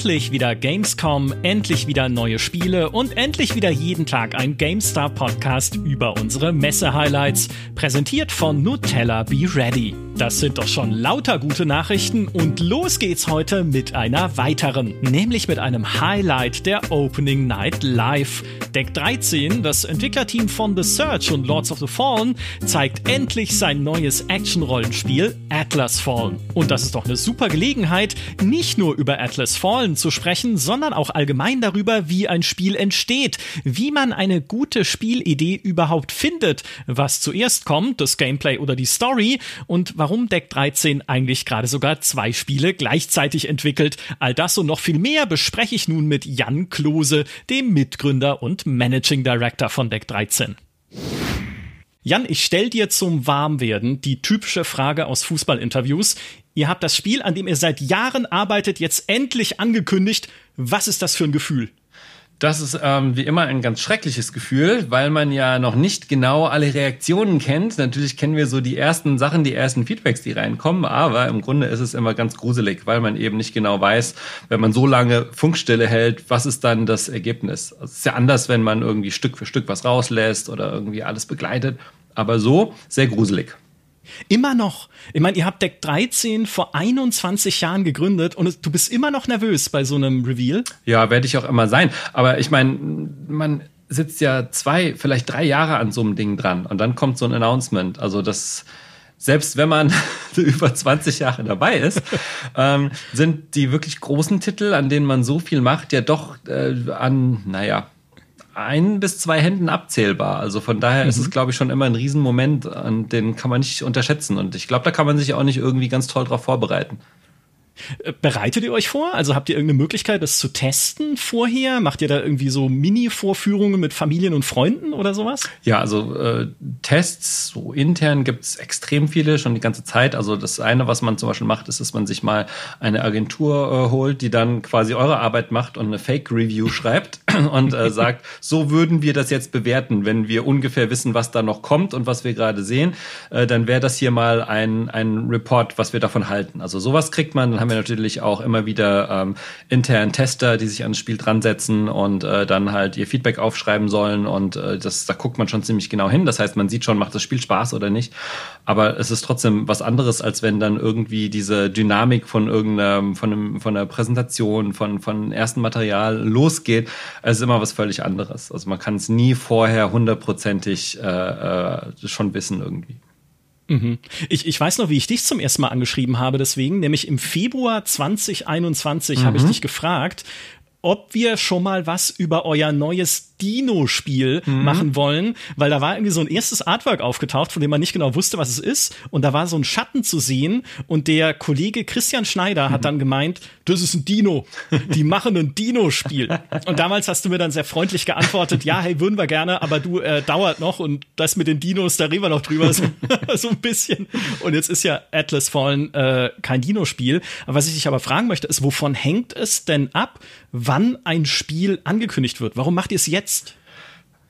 Endlich wieder Gamescom, endlich wieder neue Spiele und endlich wieder jeden Tag ein GameStar Podcast über unsere Messe-Highlights. Präsentiert von Nutella Be Ready. Das sind doch schon lauter gute Nachrichten und los geht's heute mit einer weiteren, nämlich mit einem Highlight der Opening Night Live. Deck 13, das Entwicklerteam von The Search und Lords of the Fallen, zeigt endlich sein neues Action-Rollenspiel Atlas Fallen. Und das ist doch eine super Gelegenheit, nicht nur über Atlas Fallen zu sprechen, sondern auch allgemein darüber, wie ein Spiel entsteht, wie man eine gute Spielidee überhaupt findet, was zuerst kommt, das Gameplay oder die Story und warum Deck 13 eigentlich gerade sogar zwei Spiele gleichzeitig entwickelt. All das und noch viel mehr bespreche ich nun mit Jan Klose, dem Mitgründer und Managing Director von Deck 13. Jan, ich stell dir zum Warmwerden die typische Frage aus Fußballinterviews. Ihr habt das Spiel, an dem ihr seit Jahren arbeitet, jetzt endlich angekündigt. Was ist das für ein Gefühl? Das ist ähm, wie immer ein ganz schreckliches Gefühl, weil man ja noch nicht genau alle Reaktionen kennt. Natürlich kennen wir so die ersten Sachen, die ersten Feedbacks, die reinkommen, aber im Grunde ist es immer ganz gruselig, weil man eben nicht genau weiß, wenn man so lange Funkstille hält, was ist dann das Ergebnis. Es ist ja anders, wenn man irgendwie Stück für Stück was rauslässt oder irgendwie alles begleitet, aber so sehr gruselig. Immer noch. Ich meine, ihr habt Deck 13 vor 21 Jahren gegründet und du bist immer noch nervös bei so einem Reveal. Ja, werde ich auch immer sein. Aber ich meine, man sitzt ja zwei, vielleicht drei Jahre an so einem Ding dran und dann kommt so ein Announcement. Also das, selbst wenn man über 20 Jahre dabei ist, ähm, sind die wirklich großen Titel, an denen man so viel macht, ja doch äh, an, naja, ein bis zwei Händen abzählbar. Also von daher mhm. ist es, mhm. glaube ich, schon immer ein Riesenmoment, an den kann man nicht unterschätzen. Und ich glaube, da kann man sich auch nicht irgendwie ganz toll drauf vorbereiten. Bereitet ihr euch vor? Also habt ihr irgendeine Möglichkeit, das zu testen vorher? Macht ihr da irgendwie so Mini-Vorführungen mit Familien und Freunden oder sowas? Ja, also äh, Tests, so intern gibt's extrem viele, schon die ganze Zeit. Also das eine, was man zum Beispiel macht, ist, dass man sich mal eine Agentur äh, holt, die dann quasi eure Arbeit macht und eine Fake-Review schreibt und äh, sagt, so würden wir das jetzt bewerten, wenn wir ungefähr wissen, was da noch kommt und was wir gerade sehen, äh, dann wäre das hier mal ein, ein Report, was wir davon halten. Also sowas kriegt man, dann haben wir natürlich auch immer wieder ähm, internen Tester, die sich ans Spiel dran setzen und äh, dann halt ihr Feedback aufschreiben sollen und äh, das, da guckt man schon ziemlich genau hin. Das heißt, man sieht schon, macht das Spiel Spaß oder nicht. Aber es ist trotzdem was anderes, als wenn dann irgendwie diese Dynamik von irgendeiner, von, einem, von einer Präsentation, von, von ersten Material losgeht. Es ist immer was völlig anderes. Also man kann es nie vorher hundertprozentig äh, äh, schon wissen irgendwie. Mhm. Ich, ich weiß noch, wie ich dich zum ersten Mal angeschrieben habe, deswegen, nämlich im Februar 2021 mhm. habe ich dich gefragt, ob wir schon mal was über euer neues Dino-Spiel mhm. machen wollen, weil da war irgendwie so ein erstes Artwork aufgetaucht, von dem man nicht genau wusste, was es ist. Und da war so ein Schatten zu sehen. Und der Kollege Christian Schneider mhm. hat dann gemeint, das ist ein Dino. Die machen ein Dino-Spiel. Und damals hast du mir dann sehr freundlich geantwortet, ja, hey, würden wir gerne, aber du, äh, dauert noch und das mit den Dinos, da reden wir noch drüber, so, so ein bisschen. Und jetzt ist ja Atlas Fallen äh, kein Dino-Spiel. Was ich dich aber fragen möchte, ist, wovon hängt es denn ab, wann ein Spiel angekündigt wird? Warum macht ihr es jetzt? Jetzt?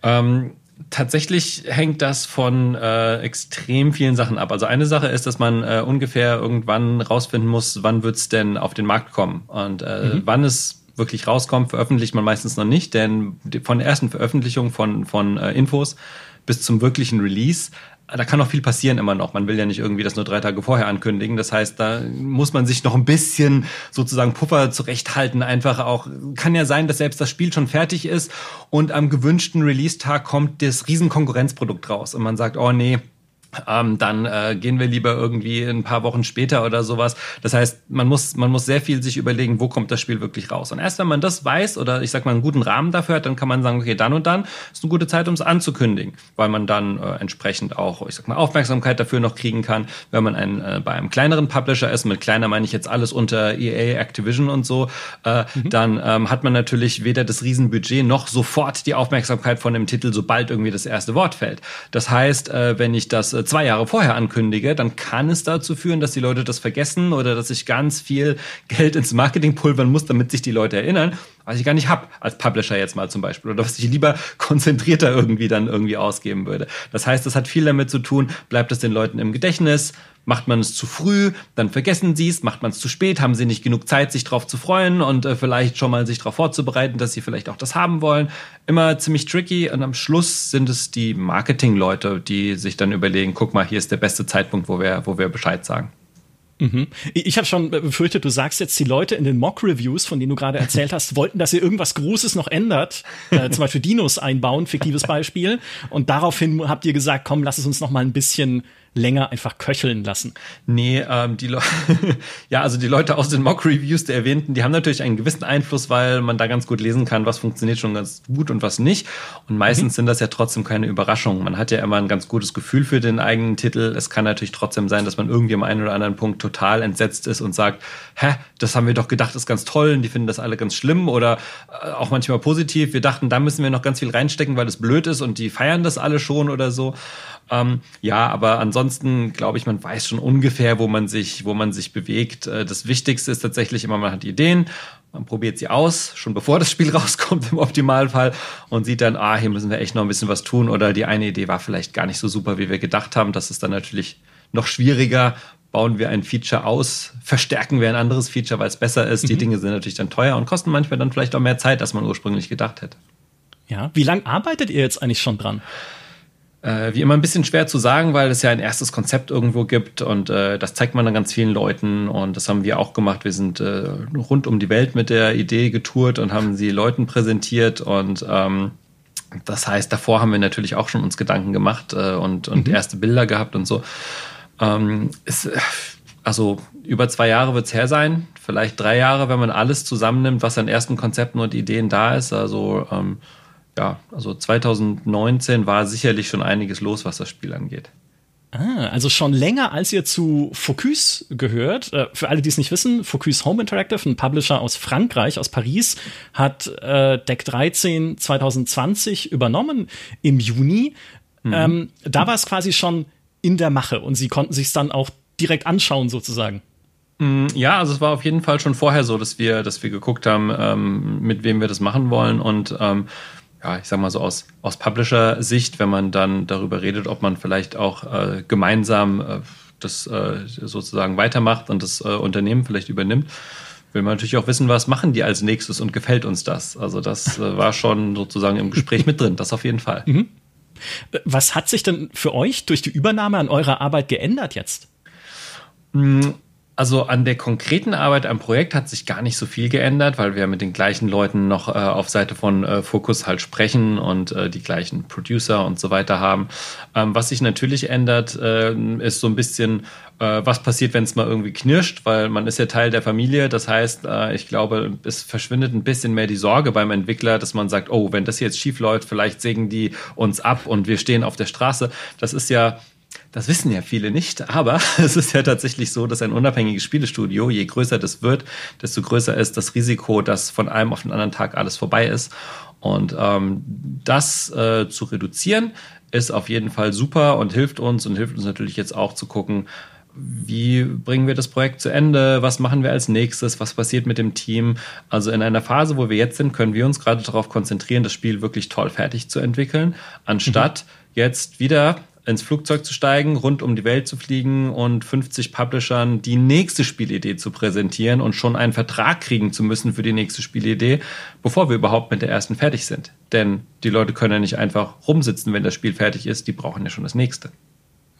Ähm, tatsächlich hängt das von äh, extrem vielen Sachen ab. Also eine Sache ist, dass man äh, ungefähr irgendwann rausfinden muss, wann wird es denn auf den Markt kommen. Und äh, mhm. wann es wirklich rauskommt, veröffentlicht man meistens noch nicht, denn von der ersten Veröffentlichung von, von äh, Infos bis zum wirklichen Release da kann noch viel passieren immer noch. Man will ja nicht irgendwie das nur drei Tage vorher ankündigen. Das heißt, da muss man sich noch ein bisschen sozusagen Puffer zurechthalten. Einfach auch, kann ja sein, dass selbst das Spiel schon fertig ist und am gewünschten Release-Tag kommt das Riesenkonkurrenzprodukt raus und man sagt, oh nee, ähm, dann äh, gehen wir lieber irgendwie ein paar Wochen später oder sowas. Das heißt, man muss, man muss sehr viel sich überlegen, wo kommt das Spiel wirklich raus. Und erst wenn man das weiß oder ich sag mal einen guten Rahmen dafür hat, dann kann man sagen, okay, dann und dann ist eine gute Zeit, um es anzukündigen, weil man dann äh, entsprechend auch, ich sag mal, Aufmerksamkeit dafür noch kriegen kann. Wenn man ein, äh, bei einem kleineren Publisher ist, mit kleiner meine ich jetzt alles unter EA, Activision und so, äh, mhm. dann ähm, hat man natürlich weder das Riesenbudget noch sofort die Aufmerksamkeit von dem Titel, sobald irgendwie das erste Wort fällt. Das heißt, äh, wenn ich das äh, zwei Jahre vorher ankündige, dann kann es dazu führen, dass die Leute das vergessen oder dass ich ganz viel Geld ins Marketing pulvern muss, damit sich die Leute erinnern. Was ich gar nicht hab als Publisher jetzt mal zum Beispiel oder was ich lieber konzentrierter irgendwie dann irgendwie ausgeben würde. Das heißt, das hat viel damit zu tun, bleibt es den Leuten im Gedächtnis, Macht man es zu früh, dann vergessen sie es. Macht man es zu spät, haben sie nicht genug Zeit, sich darauf zu freuen und äh, vielleicht schon mal sich darauf vorzubereiten, dass sie vielleicht auch das haben wollen. Immer ziemlich tricky. Und am Schluss sind es die Marketing-Leute, die sich dann überlegen, guck mal, hier ist der beste Zeitpunkt, wo wir, wo wir Bescheid sagen. Mhm. Ich habe schon befürchtet, du sagst jetzt, die Leute in den Mock-Reviews, von denen du gerade erzählt hast, wollten, dass ihr irgendwas Großes noch ändert, äh, zum Beispiel Dinos einbauen, fiktives Beispiel. Und daraufhin habt ihr gesagt, komm, lass es uns noch mal ein bisschen länger einfach köcheln lassen. Nee, ähm, die Leute, ja, also die Leute aus den Mock-Reviews der erwähnten, die haben natürlich einen gewissen Einfluss, weil man da ganz gut lesen kann, was funktioniert schon ganz gut und was nicht. Und meistens mhm. sind das ja trotzdem keine Überraschungen. Man hat ja immer ein ganz gutes Gefühl für den eigenen Titel. Es kann natürlich trotzdem sein, dass man irgendwie am einen oder anderen Punkt total entsetzt ist und sagt, hä, das haben wir doch gedacht, ist ganz toll und die finden das alle ganz schlimm oder äh, auch manchmal positiv. Wir dachten, da müssen wir noch ganz viel reinstecken, weil es blöd ist und die feiern das alle schon oder so. Ähm, ja, aber ansonsten glaube ich, man weiß schon ungefähr, wo man sich, wo man sich bewegt. Äh, das Wichtigste ist tatsächlich immer, man hat Ideen, man probiert sie aus, schon bevor das Spiel rauskommt im Optimalfall und sieht dann, ah, hier müssen wir echt noch ein bisschen was tun oder die eine Idee war vielleicht gar nicht so super, wie wir gedacht haben. Das ist dann natürlich noch schwieriger. Bauen wir ein Feature aus, verstärken wir ein anderes Feature, weil es besser ist. Mhm. Die Dinge sind natürlich dann teuer und kosten manchmal dann vielleicht auch mehr Zeit, als man ursprünglich gedacht hätte. Ja, wie lange arbeitet ihr jetzt eigentlich schon dran? Äh, wie immer ein bisschen schwer zu sagen, weil es ja ein erstes Konzept irgendwo gibt und äh, das zeigt man dann ganz vielen Leuten und das haben wir auch gemacht. Wir sind äh, rund um die Welt mit der Idee getourt und haben sie Leuten präsentiert und ähm, das heißt, davor haben wir natürlich auch schon uns Gedanken gemacht äh, und, und mhm. erste Bilder gehabt und so. Ähm, ist, also über zwei Jahre wird es her sein, vielleicht drei Jahre, wenn man alles zusammennimmt, was an ersten Konzepten und Ideen da ist. Also ähm, ja, also 2019 war sicherlich schon einiges los, was das Spiel angeht. Ah, also schon länger, als ihr zu Focus gehört. Äh, für alle, die es nicht wissen, Focus Home Interactive, ein Publisher aus Frankreich, aus Paris, hat äh, Deck 13 2020 übernommen im Juni. Mhm. Ähm, da war es quasi schon in der Mache und sie konnten sich dann auch direkt anschauen, sozusagen. Mm, ja, also es war auf jeden Fall schon vorher so, dass wir, dass wir geguckt haben, ähm, mit wem wir das machen wollen und ähm, ja, ich sag mal so aus, aus Publisher-Sicht, wenn man dann darüber redet, ob man vielleicht auch äh, gemeinsam äh, das äh, sozusagen weitermacht und das äh, Unternehmen vielleicht übernimmt, will man natürlich auch wissen, was machen die als nächstes und gefällt uns das. Also das äh, war schon sozusagen im Gespräch mit drin, das auf jeden Fall. Mhm. Was hat sich denn für euch durch die Übernahme an eurer Arbeit geändert jetzt? Also an der konkreten Arbeit am Projekt hat sich gar nicht so viel geändert, weil wir mit den gleichen Leuten noch äh, auf Seite von äh, Focus halt sprechen und äh, die gleichen Producer und so weiter haben. Ähm, was sich natürlich ändert, äh, ist so ein bisschen, äh, was passiert, wenn es mal irgendwie knirscht, weil man ist ja Teil der Familie. Das heißt, äh, ich glaube, es verschwindet ein bisschen mehr die Sorge beim Entwickler, dass man sagt, oh, wenn das jetzt schief läuft, vielleicht sägen die uns ab und wir stehen auf der Straße. Das ist ja das wissen ja viele nicht, aber es ist ja tatsächlich so, dass ein unabhängiges Spielestudio, je größer das wird, desto größer ist das Risiko, dass von einem auf den anderen Tag alles vorbei ist. Und ähm, das äh, zu reduzieren, ist auf jeden Fall super und hilft uns und hilft uns natürlich jetzt auch zu gucken, wie bringen wir das Projekt zu Ende? Was machen wir als nächstes? Was passiert mit dem Team? Also in einer Phase, wo wir jetzt sind, können wir uns gerade darauf konzentrieren, das Spiel wirklich toll fertig zu entwickeln, anstatt mhm. jetzt wieder ins Flugzeug zu steigen, rund um die Welt zu fliegen und 50 Publishern die nächste Spielidee zu präsentieren und schon einen Vertrag kriegen zu müssen für die nächste Spielidee, bevor wir überhaupt mit der ersten fertig sind. Denn die Leute können ja nicht einfach rumsitzen, wenn das Spiel fertig ist, die brauchen ja schon das nächste.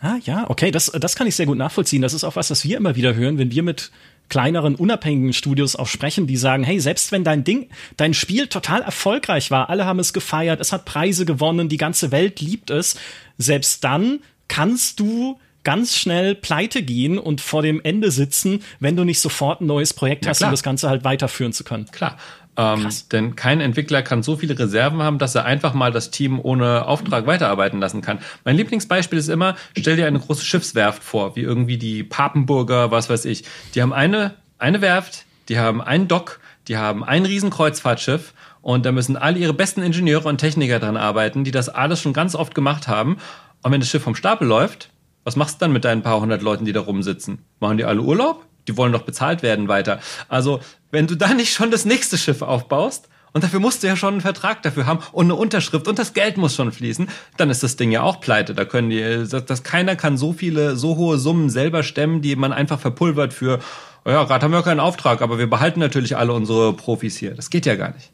Ah ja, okay, das, das kann ich sehr gut nachvollziehen. Das ist auch was, was wir immer wieder hören, wenn wir mit kleineren, unabhängigen Studios auch sprechen, die sagen, hey, selbst wenn dein Ding, dein Spiel total erfolgreich war, alle haben es gefeiert, es hat Preise gewonnen, die ganze Welt liebt es, selbst dann kannst du ganz schnell pleite gehen und vor dem Ende sitzen, wenn du nicht sofort ein neues Projekt ja, hast, um das Ganze halt weiterführen zu können. Klar. Ähm, denn kein Entwickler kann so viele Reserven haben, dass er einfach mal das Team ohne Auftrag weiterarbeiten lassen kann. Mein Lieblingsbeispiel ist immer, stell dir eine große Schiffswerft vor, wie irgendwie die Papenburger, was weiß ich. Die haben eine, eine Werft, die haben einen Dock, die haben ein Riesenkreuzfahrtschiff und da müssen alle ihre besten Ingenieure und Techniker dran arbeiten, die das alles schon ganz oft gemacht haben. Und wenn das Schiff vom Stapel läuft, was machst du dann mit deinen paar hundert Leuten, die da rumsitzen? Machen die alle Urlaub? Die wollen doch bezahlt werden weiter. Also, wenn du da nicht schon das nächste Schiff aufbaust, und dafür musst du ja schon einen Vertrag dafür haben und eine Unterschrift und das Geld muss schon fließen, dann ist das Ding ja auch pleite. Da können die, dass, dass keiner kann so viele, so hohe Summen selber stemmen, die man einfach verpulvert für, ja, gerade haben wir keinen Auftrag, aber wir behalten natürlich alle unsere Profis hier. Das geht ja gar nicht.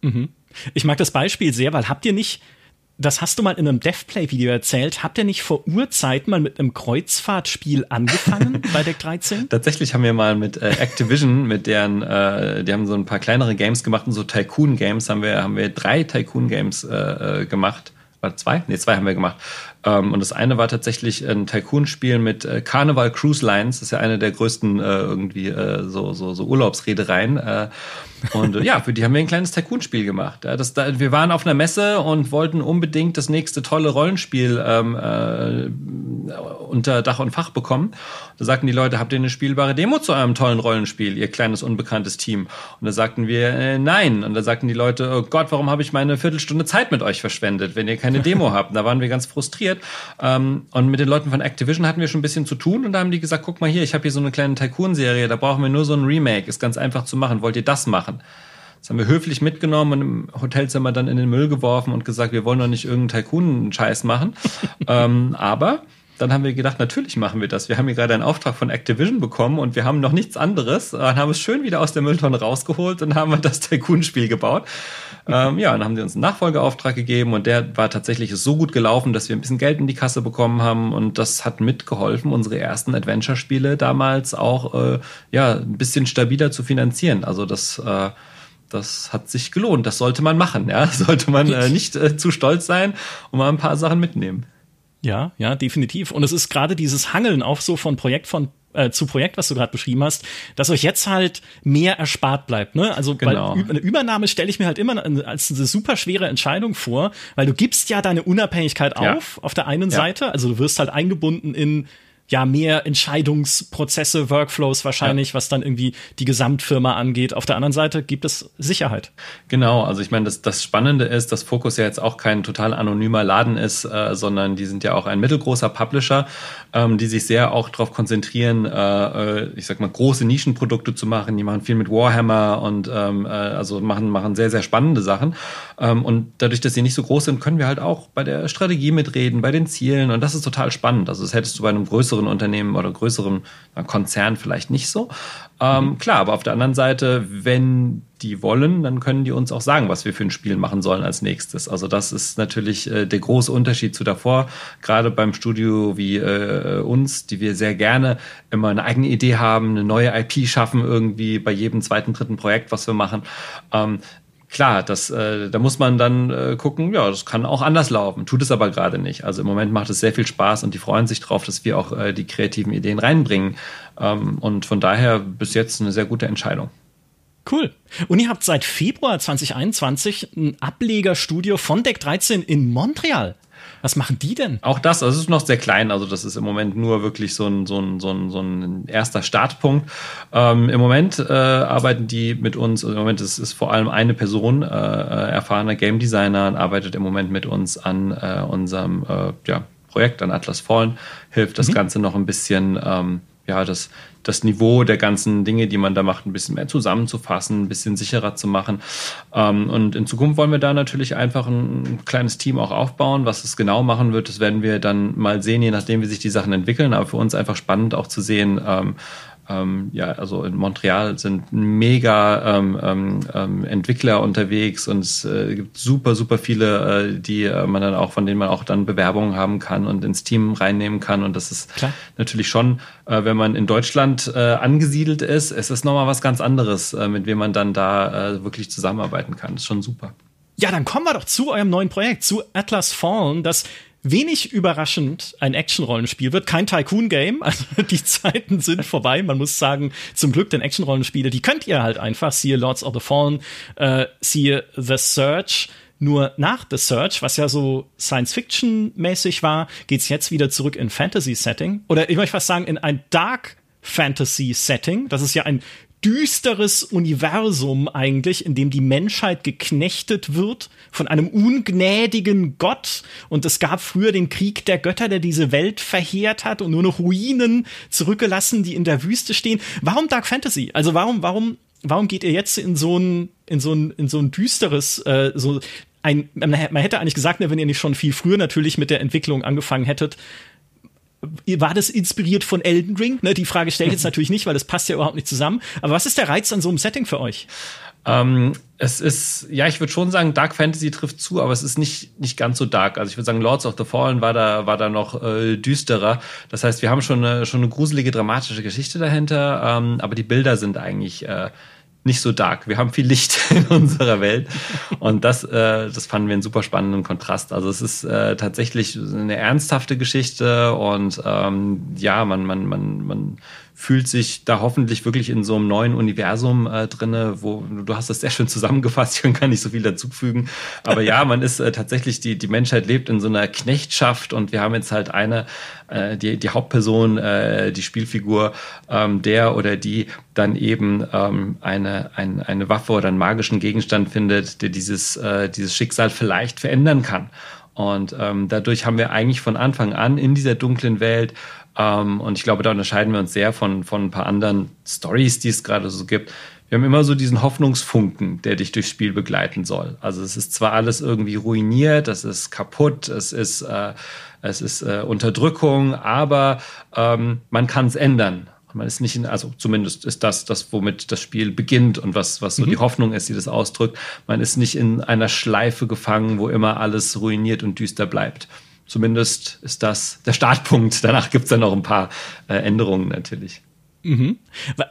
Mhm. Ich mag das Beispiel sehr, weil habt ihr nicht das hast du mal in einem Devplay-Video erzählt. Habt ihr nicht vor Urzeiten mal mit einem Kreuzfahrtspiel angefangen bei Deck 13? Tatsächlich haben wir mal mit äh, Activision, mit deren, äh, die haben so ein paar kleinere Games gemacht und so Tycoon-Games haben wir, haben wir drei Tycoon-Games äh, äh gemacht. War zwei? Nee, zwei haben wir gemacht. Ähm, und das eine war tatsächlich ein Tycoon-Spiel mit äh, Carnival Cruise Lines. Das ist ja eine der größten äh, irgendwie äh, so, so, so Urlaubsredereien. Und äh, ja, für die haben wir ein kleines Tycoon-Spiel gemacht. Ja, das, da, wir waren auf einer Messe und wollten unbedingt das nächste tolle Rollenspiel ähm, äh, unter Dach und Fach bekommen. Da sagten die Leute, habt ihr eine spielbare Demo zu eurem tollen Rollenspiel, ihr kleines unbekanntes Team? Und da sagten wir, äh, nein. Und da sagten die Leute, oh Gott, warum habe ich meine Viertelstunde Zeit mit euch verschwendet, wenn ihr keine Demo habt? Und da waren wir ganz frustriert. Ähm, und mit den Leuten von Activision hatten wir schon ein bisschen zu tun. Und da haben die gesagt, guck mal hier, ich habe hier so eine kleine Tycoon-Serie, da brauchen wir nur so ein Remake. Ist ganz einfach zu machen. Wollt ihr das machen? Machen. Das haben wir höflich mitgenommen und im Hotelzimmer dann in den Müll geworfen und gesagt, wir wollen doch nicht irgendeinen Tycoon-Scheiß machen. ähm, aber dann haben wir gedacht, natürlich machen wir das. Wir haben hier gerade einen Auftrag von Activision bekommen und wir haben noch nichts anderes. Dann haben es schön wieder aus der Mülltonne rausgeholt und haben das Tycoon-Spiel gebaut. ähm, ja, dann haben sie uns einen Nachfolgeauftrag gegeben und der war tatsächlich so gut gelaufen, dass wir ein bisschen Geld in die Kasse bekommen haben und das hat mitgeholfen, unsere ersten Adventure-Spiele damals auch äh, ja ein bisschen stabiler zu finanzieren. Also das äh, das hat sich gelohnt. Das sollte man machen. Ja, sollte man äh, nicht äh, zu stolz sein und mal ein paar Sachen mitnehmen. Ja, ja, definitiv. Und es ist gerade dieses Hangeln auch so von Projekt von äh, zu Projekt, was du gerade beschrieben hast, dass euch jetzt halt mehr erspart bleibt. Ne? Also genau. weil eine Übernahme stelle ich mir halt immer als eine super schwere Entscheidung vor, weil du gibst ja deine Unabhängigkeit ja. auf auf der einen ja. Seite, also du wirst halt eingebunden in ja mehr Entscheidungsprozesse, Workflows wahrscheinlich, ja. was dann irgendwie die Gesamtfirma angeht. Auf der anderen Seite gibt es Sicherheit. Genau, also ich meine, das, das Spannende ist, dass Focus ja jetzt auch kein total anonymer Laden ist, äh, sondern die sind ja auch ein mittelgroßer Publisher, ähm, die sich sehr auch darauf konzentrieren, äh, äh, ich sag mal, große Nischenprodukte zu machen. Die machen viel mit Warhammer und ähm, äh, also machen, machen sehr, sehr spannende Sachen. Ähm, und dadurch, dass sie nicht so groß sind, können wir halt auch bei der Strategie mitreden, bei den Zielen und das ist total spannend. Also das hättest du bei einem größeren Unternehmen oder größeren Konzern vielleicht nicht so. Ähm, mhm. Klar, aber auf der anderen Seite, wenn die wollen, dann können die uns auch sagen, was wir für ein Spiel machen sollen als nächstes. Also das ist natürlich äh, der große Unterschied zu davor, gerade beim Studio wie äh, uns, die wir sehr gerne immer eine eigene Idee haben, eine neue IP schaffen irgendwie bei jedem zweiten, dritten Projekt, was wir machen. Ähm, klar, das, äh, da muss man dann äh, gucken, ja, das kann auch anders laufen, tut es aber gerade nicht. Also im Moment macht es sehr viel Spaß und die freuen sich drauf, dass wir auch äh, die kreativen Ideen reinbringen. Ähm, und von daher bis jetzt eine sehr gute Entscheidung. Cool. Und ihr habt seit Februar 2021 ein Ablegerstudio von Deck 13 in Montreal. Was machen die denn? Auch das, also es ist noch sehr klein, also das ist im Moment nur wirklich so ein, so ein, so ein, so ein erster Startpunkt. Ähm, Im Moment äh, arbeiten die mit uns, also im Moment ist es vor allem eine Person, äh, äh erfahrener Game Designer, und arbeitet im Moment mit uns an äh, unserem äh, ja, Projekt, an Atlas Fallen, hilft das mhm. Ganze noch ein bisschen ähm, ja, das, das Niveau der ganzen Dinge, die man da macht, ein bisschen mehr zusammenzufassen, ein bisschen sicherer zu machen. Ähm, und in Zukunft wollen wir da natürlich einfach ein kleines Team auch aufbauen. Was es genau machen wird, das werden wir dann mal sehen, je nachdem, wie sich die Sachen entwickeln. Aber für uns einfach spannend auch zu sehen, ähm, ähm, ja, also in Montreal sind mega ähm, ähm, ähm, Entwickler unterwegs und es äh, gibt super, super viele, äh, die äh, man dann auch, von denen man auch dann Bewerbungen haben kann und ins Team reinnehmen kann. Und das ist Klar. natürlich schon, äh, wenn man in Deutschland äh, angesiedelt ist, es ist nochmal was ganz anderes, äh, mit wem man dann da wirklich zusammenarbeiten kann. Das ist schon super. Ja, dann kommen wir doch zu eurem neuen Projekt, zu Atlas Fallen, das wenig überraschend ein Action-Rollenspiel wird. Kein Tycoon-Game. Also die Zeiten sind vorbei. Man muss sagen, zum Glück, denn Action-Rollenspiele, die könnt ihr halt einfach. Siehe Lords of the Fallen, äh, siehe The Search. Nur nach The Search, was ja so Science-Fiction-mäßig war, geht's jetzt wieder zurück in Fantasy-Setting. Oder ich möchte fast sagen, in ein Dark Fantasy-Setting. Das ist ja ein düsteres Universum eigentlich, in dem die Menschheit geknechtet wird von einem ungnädigen Gott. Und es gab früher den Krieg der Götter, der diese Welt verheert hat und nur noch Ruinen zurückgelassen, die in der Wüste stehen. Warum Dark Fantasy? Also warum, warum, warum geht ihr jetzt in so ein, in so ein, in so ein düsteres, äh, so ein, man hätte eigentlich gesagt, ne, wenn ihr nicht schon viel früher natürlich mit der Entwicklung angefangen hättet, war das inspiriert von Elden Ring? Ne, die Frage stelle ich jetzt natürlich nicht, weil das passt ja überhaupt nicht zusammen. Aber was ist der Reiz an so einem Setting für euch? Ähm, es ist, ja, ich würde schon sagen, Dark Fantasy trifft zu, aber es ist nicht, nicht ganz so dark. Also ich würde sagen, Lords of the Fallen war da, war da noch äh, düsterer. Das heißt, wir haben schon eine, schon eine gruselige, dramatische Geschichte dahinter, ähm, aber die Bilder sind eigentlich äh, nicht so dark. Wir haben viel Licht in unserer Welt und das, äh, das fanden wir einen super spannenden Kontrast. Also es ist äh, tatsächlich eine ernsthafte Geschichte und ähm, ja, man, man, man, man fühlt sich da hoffentlich wirklich in so einem neuen Universum äh, drinne, wo du hast das sehr schön zusammengefasst, ich kann nicht so viel dazufügen. Aber ja, man ist äh, tatsächlich, die, die Menschheit lebt in so einer Knechtschaft und wir haben jetzt halt eine, äh, die, die Hauptperson, äh, die Spielfigur, ähm, der oder die dann eben ähm, eine, ein, eine Waffe oder einen magischen Gegenstand findet, der dieses, äh, dieses Schicksal vielleicht verändern kann. Und ähm, dadurch haben wir eigentlich von Anfang an in dieser dunklen Welt ähm, und ich glaube, da unterscheiden wir uns sehr von, von ein paar anderen Stories, die es gerade so gibt. Wir haben immer so diesen Hoffnungsfunken, der dich durchs Spiel begleiten soll. Also es ist zwar alles irgendwie ruiniert, es ist kaputt, es ist, äh, es ist äh, Unterdrückung, aber ähm, man kann es ändern. Man ist nicht in, also zumindest ist das das, womit das Spiel beginnt und was, was so mhm. die Hoffnung ist, die das ausdrückt. Man ist nicht in einer Schleife gefangen, wo immer alles ruiniert und düster bleibt. Zumindest ist das der Startpunkt. Danach gibt es dann noch ein paar äh, Änderungen natürlich. Mhm.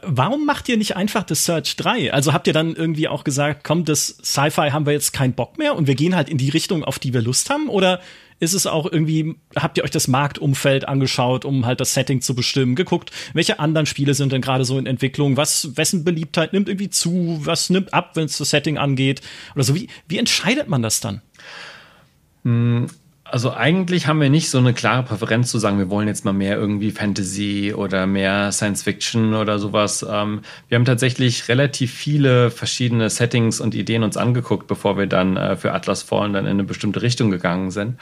Warum macht ihr nicht einfach das Search 3? Also habt ihr dann irgendwie auch gesagt, komm, das Sci-Fi haben wir jetzt keinen Bock mehr und wir gehen halt in die Richtung, auf die wir Lust haben? Oder ist es auch irgendwie, habt ihr euch das Marktumfeld angeschaut, um halt das Setting zu bestimmen, geguckt, welche anderen Spiele sind denn gerade so in Entwicklung, was, wessen Beliebtheit nimmt irgendwie zu, was nimmt ab, wenn es das Setting angeht? Oder so, wie, wie entscheidet man das dann? Hm, also eigentlich haben wir nicht so eine klare Präferenz zu sagen, wir wollen jetzt mal mehr irgendwie Fantasy oder mehr Science Fiction oder sowas. Ähm, wir haben tatsächlich relativ viele verschiedene Settings und Ideen uns angeguckt, bevor wir dann äh, für Atlas Fallen dann in eine bestimmte Richtung gegangen sind.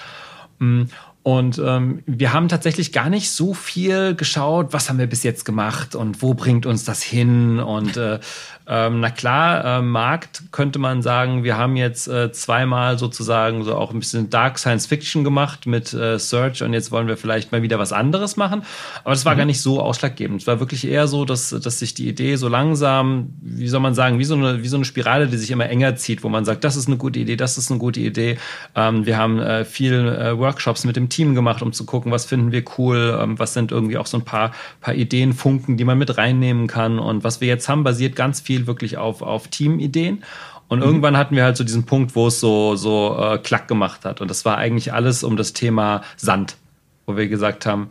Mm, und ähm, wir haben tatsächlich gar nicht so viel geschaut, was haben wir bis jetzt gemacht und wo bringt uns das hin. Und äh, ähm, na klar, äh, Markt könnte man sagen, wir haben jetzt äh, zweimal sozusagen so auch ein bisschen Dark Science Fiction gemacht mit äh, Search und jetzt wollen wir vielleicht mal wieder was anderes machen. Aber das war mhm. gar nicht so ausschlaggebend. Es war wirklich eher so, dass, dass sich die Idee so langsam, wie soll man sagen, wie so, eine, wie so eine Spirale, die sich immer enger zieht, wo man sagt, das ist eine gute Idee, das ist eine gute Idee. Ähm, wir haben äh, viel äh, Workshops mit dem Team gemacht, um zu gucken, was finden wir cool, ähm, was sind irgendwie auch so ein paar, paar Ideen, Funken, die man mit reinnehmen kann. Und was wir jetzt haben, basiert ganz viel wirklich auf, auf Teamideen. Und mhm. irgendwann hatten wir halt so diesen Punkt, wo es so, so äh, klack gemacht hat. Und das war eigentlich alles um das Thema Sand, wo wir gesagt haben,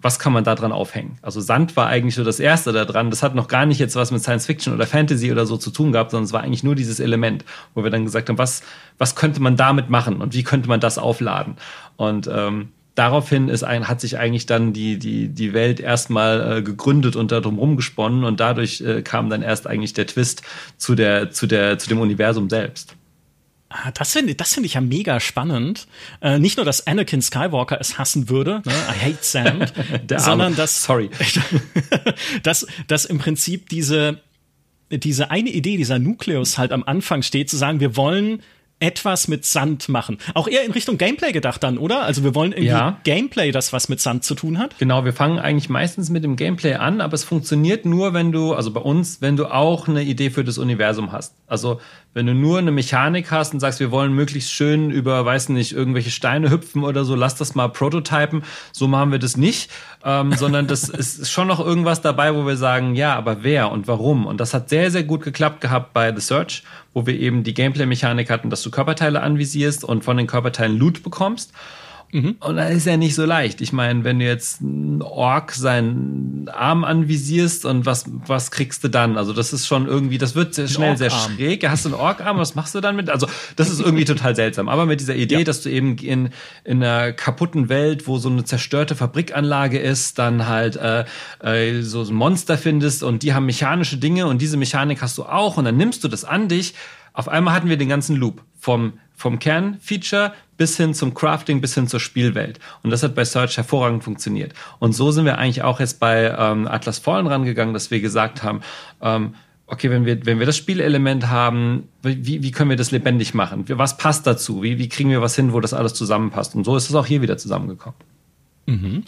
was kann man da dran aufhängen? Also Sand war eigentlich so das Erste da dran. Das hat noch gar nicht jetzt was mit Science Fiction oder Fantasy oder so zu tun gehabt, sondern es war eigentlich nur dieses Element, wo wir dann gesagt haben, was, was könnte man damit machen und wie könnte man das aufladen? Und ähm, daraufhin ist ein, hat sich eigentlich dann die, die, die Welt erstmal äh, gegründet und darum rumgesponnen und dadurch äh, kam dann erst eigentlich der Twist zu, der, zu, der, zu dem Universum selbst. Ah, das finde das find ich ja mega spannend. Äh, nicht nur, dass Anakin Skywalker es hassen würde, ne? I hate Sand, sondern dass, sorry, dass, dass im Prinzip diese, diese eine Idee, dieser Nukleus halt am Anfang steht, zu sagen, wir wollen etwas mit Sand machen. Auch eher in Richtung Gameplay gedacht dann, oder? Also wir wollen irgendwie ja. Gameplay, das was mit Sand zu tun hat. Genau, wir fangen eigentlich meistens mit dem Gameplay an, aber es funktioniert nur, wenn du, also bei uns, wenn du auch eine Idee für das Universum hast. Also wenn du nur eine Mechanik hast und sagst, wir wollen möglichst schön über, weiß nicht, irgendwelche Steine hüpfen oder so, lass das mal prototypen. So machen wir das nicht, ähm, sondern das ist schon noch irgendwas dabei, wo wir sagen, ja, aber wer und warum? Und das hat sehr, sehr gut geklappt gehabt bei The Search, wo wir eben die Gameplay-Mechanik hatten, dass du Körperteile anvisierst und von den Körperteilen Loot bekommst. Mhm. Und das ist ja nicht so leicht. Ich meine, wenn du jetzt einen Ork seinen Arm anvisierst und was, was kriegst du dann? Also das ist schon irgendwie, das wird sehr schnell sehr schräg. Hast du einen Ork-Arm, was machst du dann mit? Also das ist irgendwie total seltsam. Aber mit dieser Idee, ja. dass du eben in, in einer kaputten Welt, wo so eine zerstörte Fabrikanlage ist, dann halt äh, äh, so ein Monster findest und die haben mechanische Dinge und diese Mechanik hast du auch und dann nimmst du das an dich. Auf einmal hatten wir den ganzen Loop vom vom Kernfeature bis hin zum Crafting, bis hin zur Spielwelt. Und das hat bei Search hervorragend funktioniert. Und so sind wir eigentlich auch jetzt bei ähm, Atlas Fallen rangegangen, dass wir gesagt haben, ähm, okay, wenn wir, wenn wir das Spielelement haben, wie, wie können wir das lebendig machen? Was passt dazu? Wie, wie kriegen wir was hin, wo das alles zusammenpasst? Und so ist es auch hier wieder zusammengekommen. Mhm.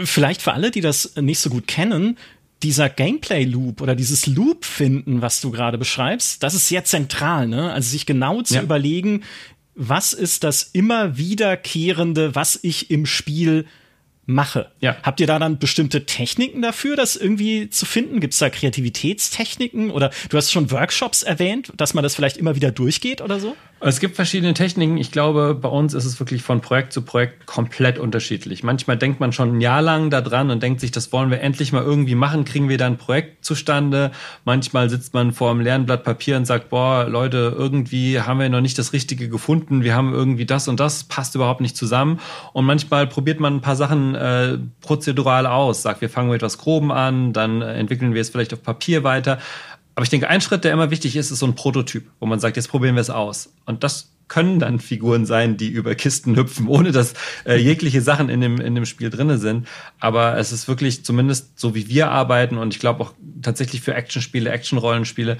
Vielleicht für alle, die das nicht so gut kennen, dieser Gameplay-Loop oder dieses Loop-Finden, was du gerade beschreibst, das ist sehr zentral, ne? Also sich genau zu ja. überlegen, was ist das immer wiederkehrende, was ich im Spiel mache. Ja. Habt ihr da dann bestimmte Techniken dafür, das irgendwie zu finden? Gibt es da Kreativitätstechniken oder du hast schon Workshops erwähnt, dass man das vielleicht immer wieder durchgeht oder so? Es gibt verschiedene Techniken. Ich glaube, bei uns ist es wirklich von Projekt zu Projekt komplett unterschiedlich. Manchmal denkt man schon ein Jahr lang da dran und denkt sich, das wollen wir endlich mal irgendwie machen, kriegen wir da ein Projekt zustande. Manchmal sitzt man vor einem leeren Blatt Papier und sagt, boah, Leute, irgendwie haben wir noch nicht das Richtige gefunden. Wir haben irgendwie das und das, passt überhaupt nicht zusammen. Und manchmal probiert man ein paar Sachen äh, prozedural aus, sagt, wir fangen mit etwas Groben an, dann entwickeln wir es vielleicht auf Papier weiter. Aber ich denke, ein Schritt, der immer wichtig ist, ist so ein Prototyp, wo man sagt, jetzt probieren wir es aus. Und das können dann Figuren sein, die über Kisten hüpfen, ohne dass äh, jegliche Sachen in dem, in dem Spiel drinne sind. Aber es ist wirklich zumindest so, wie wir arbeiten und ich glaube auch tatsächlich für Actionspiele, Action-Rollenspiele,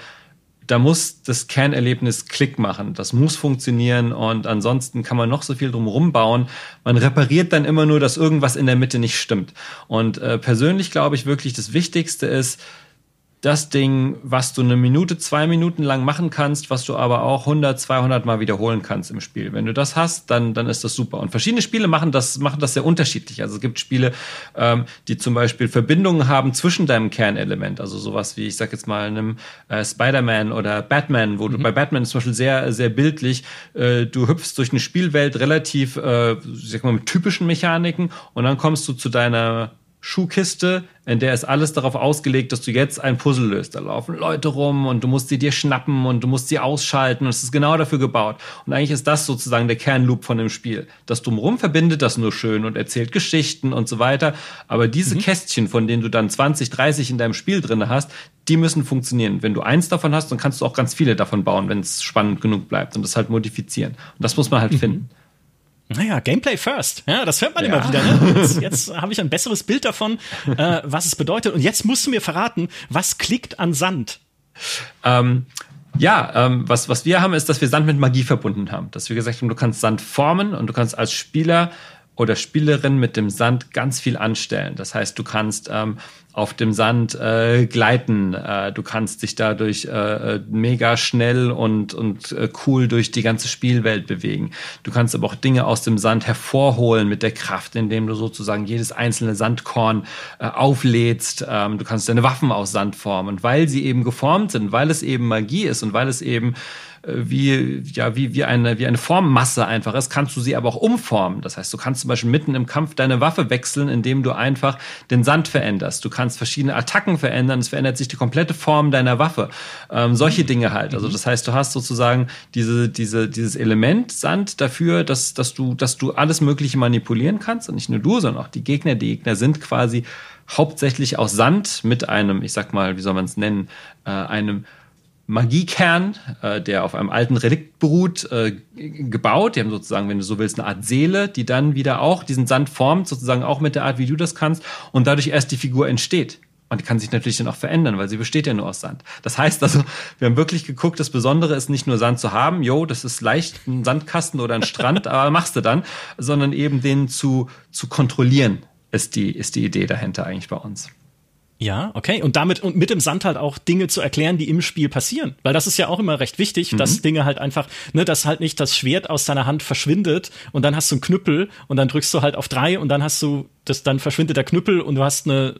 da muss das Kernerlebnis Klick machen. Das muss funktionieren und ansonsten kann man noch so viel drum bauen. Man repariert dann immer nur, dass irgendwas in der Mitte nicht stimmt. Und äh, persönlich glaube ich wirklich, das Wichtigste ist, das Ding, was du eine Minute, zwei Minuten lang machen kannst, was du aber auch 100, 200 Mal wiederholen kannst im Spiel. Wenn du das hast, dann, dann ist das super. Und verschiedene Spiele machen das, machen das sehr unterschiedlich. Also es gibt Spiele, ähm, die zum Beispiel Verbindungen haben zwischen deinem Kernelement. Also sowas wie, ich sag jetzt mal, einem äh, Spider-Man oder Batman, wo mhm. du bei Batman zum Beispiel sehr, sehr bildlich, äh, du hüpfst durch eine Spielwelt relativ, äh, sag mal, mit typischen Mechaniken und dann kommst du zu deiner Schuhkiste, in der ist alles darauf ausgelegt, dass du jetzt ein Puzzle löst. Da laufen Leute rum und du musst sie dir schnappen und du musst sie ausschalten und es ist genau dafür gebaut. Und eigentlich ist das sozusagen der Kernloop von dem Spiel. Das Drumherum verbindet das nur schön und erzählt Geschichten und so weiter. Aber diese mhm. Kästchen, von denen du dann 20, 30 in deinem Spiel drinne hast, die müssen funktionieren. Wenn du eins davon hast, dann kannst du auch ganz viele davon bauen, wenn es spannend genug bleibt und das halt modifizieren. Und das muss man halt mhm. finden. Naja, Gameplay first. Ja, das hört man ja. immer wieder. Ne? Jetzt, jetzt habe ich ein besseres Bild davon, äh, was es bedeutet. Und jetzt musst du mir verraten, was klickt an Sand? Ähm, ja, ähm, was, was wir haben, ist, dass wir Sand mit Magie verbunden haben. Dass wir gesagt haben, du kannst Sand formen und du kannst als Spieler oder Spielerin mit dem Sand ganz viel anstellen. Das heißt, du kannst ähm, auf dem Sand äh, gleiten. Äh, du kannst dich dadurch äh, mega schnell und, und äh, cool durch die ganze Spielwelt bewegen. Du kannst aber auch Dinge aus dem Sand hervorholen mit der Kraft, indem du sozusagen jedes einzelne Sandkorn äh, auflädst. Ähm, du kannst deine Waffen aus Sand formen. Und weil sie eben geformt sind, weil es eben Magie ist und weil es eben äh, wie, ja, wie, wie, eine, wie eine Formmasse einfach ist, kannst du sie aber auch umformen. Das heißt, du kannst zum Beispiel mitten im Kampf deine Waffe wechseln, indem du einfach den Sand veränderst. Du kannst verschiedene Attacken verändern, es verändert sich die komplette Form deiner Waffe. Ähm, solche Dinge halt. Also das heißt, du hast sozusagen diese, diese, dieses Element Sand dafür, dass, dass, du, dass du alles Mögliche manipulieren kannst. Und nicht nur du, sondern auch die Gegner. Die Gegner sind quasi hauptsächlich aus Sand mit einem, ich sag mal, wie soll man es nennen, äh, einem Magiekern, äh, der auf einem alten Relikt beruht, äh, gebaut. Die haben sozusagen, wenn du so willst, eine Art Seele, die dann wieder auch diesen Sand formt, sozusagen auch mit der Art, wie du das kannst, und dadurch erst die Figur entsteht. Und die kann sich natürlich dann auch verändern, weil sie besteht ja nur aus Sand. Das heißt also, wir haben wirklich geguckt, das Besondere ist nicht nur Sand zu haben, jo, das ist leicht ein Sandkasten oder ein Strand, aber machst du dann, sondern eben den zu, zu kontrollieren, ist die, ist die Idee dahinter eigentlich bei uns. Ja, okay. Und damit und mit dem Sand halt auch Dinge zu erklären, die im Spiel passieren. Weil das ist ja auch immer recht wichtig, mhm. dass Dinge halt einfach, ne, dass halt nicht das Schwert aus deiner Hand verschwindet und dann hast du einen Knüppel und dann drückst du halt auf drei und dann hast du, das, dann verschwindet der Knüppel und du hast eine,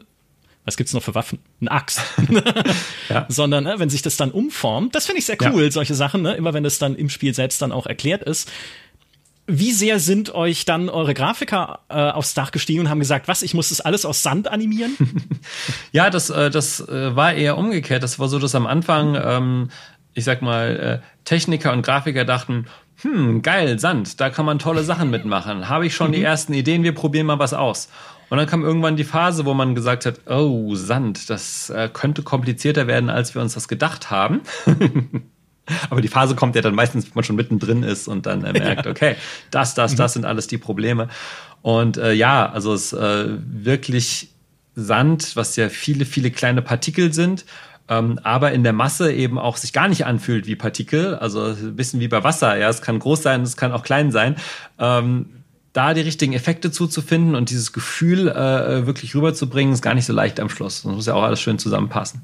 was gibt's noch für Waffen? Eine Axt. ja. Sondern, ne, wenn sich das dann umformt, das finde ich sehr cool, ja. solche Sachen, ne? Immer wenn das dann im Spiel selbst dann auch erklärt ist. Wie sehr sind euch dann eure Grafiker äh, aufs Dach gestiegen und haben gesagt, was, ich muss das alles aus Sand animieren? ja, das, äh, das äh, war eher umgekehrt. Das war so, dass am Anfang, ähm, ich sag mal, äh, Techniker und Grafiker dachten, hm, geil, Sand, da kann man tolle Sachen mitmachen. Habe ich schon mhm. die ersten Ideen, wir probieren mal was aus. Und dann kam irgendwann die Phase, wo man gesagt hat, oh, Sand, das äh, könnte komplizierter werden, als wir uns das gedacht haben. Aber die Phase kommt ja dann meistens, wenn man schon mittendrin ist und dann äh, merkt, okay, das, das, das mhm. sind alles die Probleme. Und äh, ja, also es äh, wirklich Sand, was ja viele, viele kleine Partikel sind, ähm, aber in der Masse eben auch sich gar nicht anfühlt wie Partikel. Also ein bisschen wie bei Wasser. Ja, es kann groß sein, es kann auch klein sein. Ähm, da die richtigen Effekte zuzufinden und dieses Gefühl äh, wirklich rüberzubringen, ist gar nicht so leicht am Schluss. Das muss ja auch alles schön zusammenpassen.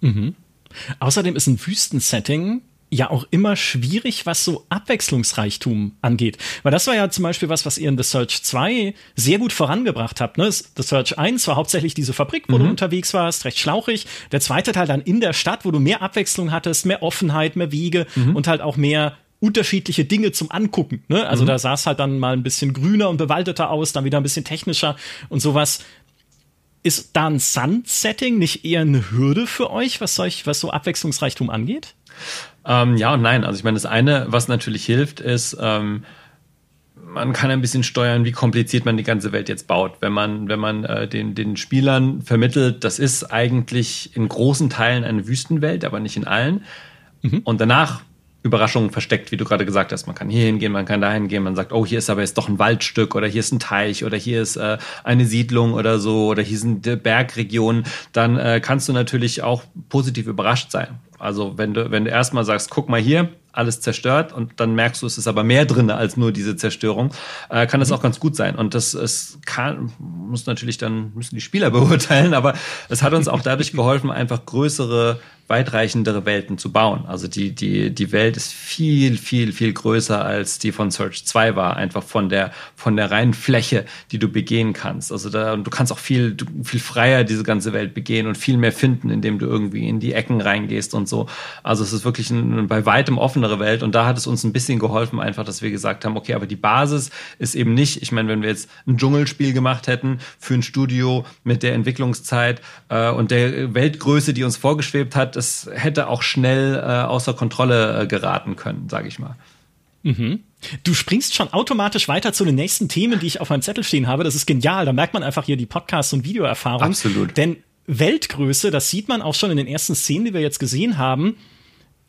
Mhm. Außerdem ist ein Wüstensetting ja auch immer schwierig, was so Abwechslungsreichtum angeht. Weil das war ja zum Beispiel was, was ihr in The Search 2 sehr gut vorangebracht habt. Ne? The Search 1 war hauptsächlich diese Fabrik, wo mhm. du unterwegs warst, recht schlauchig. Der zweite Teil dann in der Stadt, wo du mehr Abwechslung hattest, mehr Offenheit, mehr Wege mhm. und halt auch mehr unterschiedliche Dinge zum Angucken. Ne? Also mhm. da sah es halt dann mal ein bisschen grüner und bewaldeter aus, dann wieder ein bisschen technischer und sowas. Ist da ein Sand-Setting nicht eher eine Hürde für euch, was, solch, was so Abwechslungsreichtum angeht? Ähm, ja und nein. Also ich meine, das eine, was natürlich hilft, ist, ähm, man kann ein bisschen steuern, wie kompliziert man die ganze Welt jetzt baut. Wenn man, wenn man äh, den, den Spielern vermittelt, das ist eigentlich in großen Teilen eine Wüstenwelt, aber nicht in allen. Mhm. Und danach Überraschungen versteckt, wie du gerade gesagt hast. Man kann hier hingehen, man kann da hingehen, man sagt, oh, hier ist aber jetzt doch ein Waldstück oder hier ist ein Teich oder hier ist äh, eine Siedlung oder so oder hier sind Bergregionen. Dann äh, kannst du natürlich auch positiv überrascht sein. Also wenn du, wenn du erstmal sagst, guck mal hier, alles zerstört und dann merkst du, es ist aber mehr drin als nur diese Zerstörung, äh, kann das mhm. auch ganz gut sein. Und das es kann, muss natürlich dann, müssen die Spieler beurteilen, aber es hat uns auch dadurch geholfen, einfach größere weitreichendere Welten zu bauen. Also die, die, die Welt ist viel, viel, viel größer als die von Search 2 war, einfach von der, von der reinen Fläche, die du begehen kannst. Also da, und du kannst auch viel, viel freier diese ganze Welt begehen und viel mehr finden, indem du irgendwie in die Ecken reingehst und so. Also es ist wirklich eine bei weitem offenere Welt und da hat es uns ein bisschen geholfen, einfach, dass wir gesagt haben, okay, aber die Basis ist eben nicht, ich meine, wenn wir jetzt ein Dschungelspiel gemacht hätten für ein Studio mit der Entwicklungszeit äh, und der Weltgröße, die uns vorgeschwebt hat, das hätte auch schnell äh, außer Kontrolle äh, geraten können, sage ich mal. Mhm. Du springst schon automatisch weiter zu den nächsten Themen, die ich auf meinem Zettel stehen habe. Das ist genial. Da merkt man einfach hier die Podcasts- und Videoerfahrung. Absolut. Denn Weltgröße, das sieht man auch schon in den ersten Szenen, die wir jetzt gesehen haben,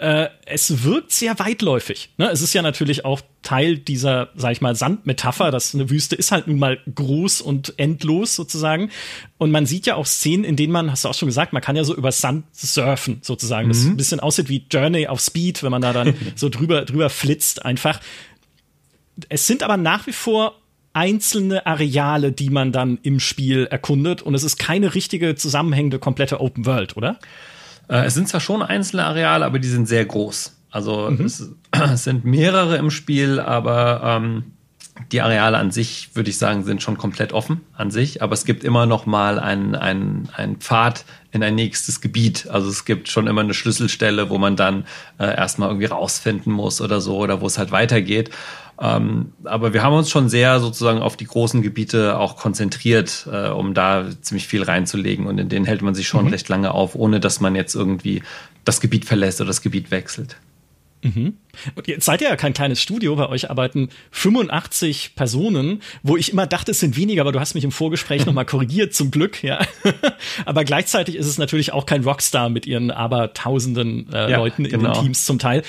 äh, es wirkt sehr weitläufig. Ne? Es ist ja natürlich auch Teil dieser, sag ich mal, Sandmetapher, dass eine Wüste ist halt nun mal groß und endlos sozusagen. Und man sieht ja auch Szenen, in denen man, hast du auch schon gesagt, man kann ja so über Sand surfen sozusagen. Mhm. Das ein bisschen aussieht wie Journey auf Speed, wenn man da dann so drüber, drüber flitzt einfach. Es sind aber nach wie vor einzelne Areale, die man dann im Spiel erkundet und es ist keine richtige zusammenhängende komplette Open World, oder? Äh, es sind zwar schon einzelne Areale, aber die sind sehr groß. Also mhm. es, es, sind mehrere im Spiel, aber ähm, die Areale an sich, würde ich sagen, sind schon komplett offen an sich. Aber es gibt immer noch mal einen, einen, einen Pfad in ein nächstes Gebiet. Also es gibt schon immer eine Schlüsselstelle, wo man dann äh, erstmal irgendwie rausfinden muss oder so, oder wo es halt weitergeht. Ähm, aber wir haben uns schon sehr sozusagen auf die großen Gebiete auch konzentriert, äh, um da ziemlich viel reinzulegen. Und in denen hält man sich schon mhm. recht lange auf, ohne dass man jetzt irgendwie das Gebiet verlässt oder das Gebiet wechselt. Mhm. Und jetzt seid ihr ja kein kleines Studio, bei euch arbeiten 85 Personen, wo ich immer dachte, es sind weniger, aber du hast mich im Vorgespräch nochmal korrigiert, zum Glück, ja. aber gleichzeitig ist es natürlich auch kein Rockstar mit ihren aber tausenden äh, ja, Leuten genau. in den genau. Teams zum Teil.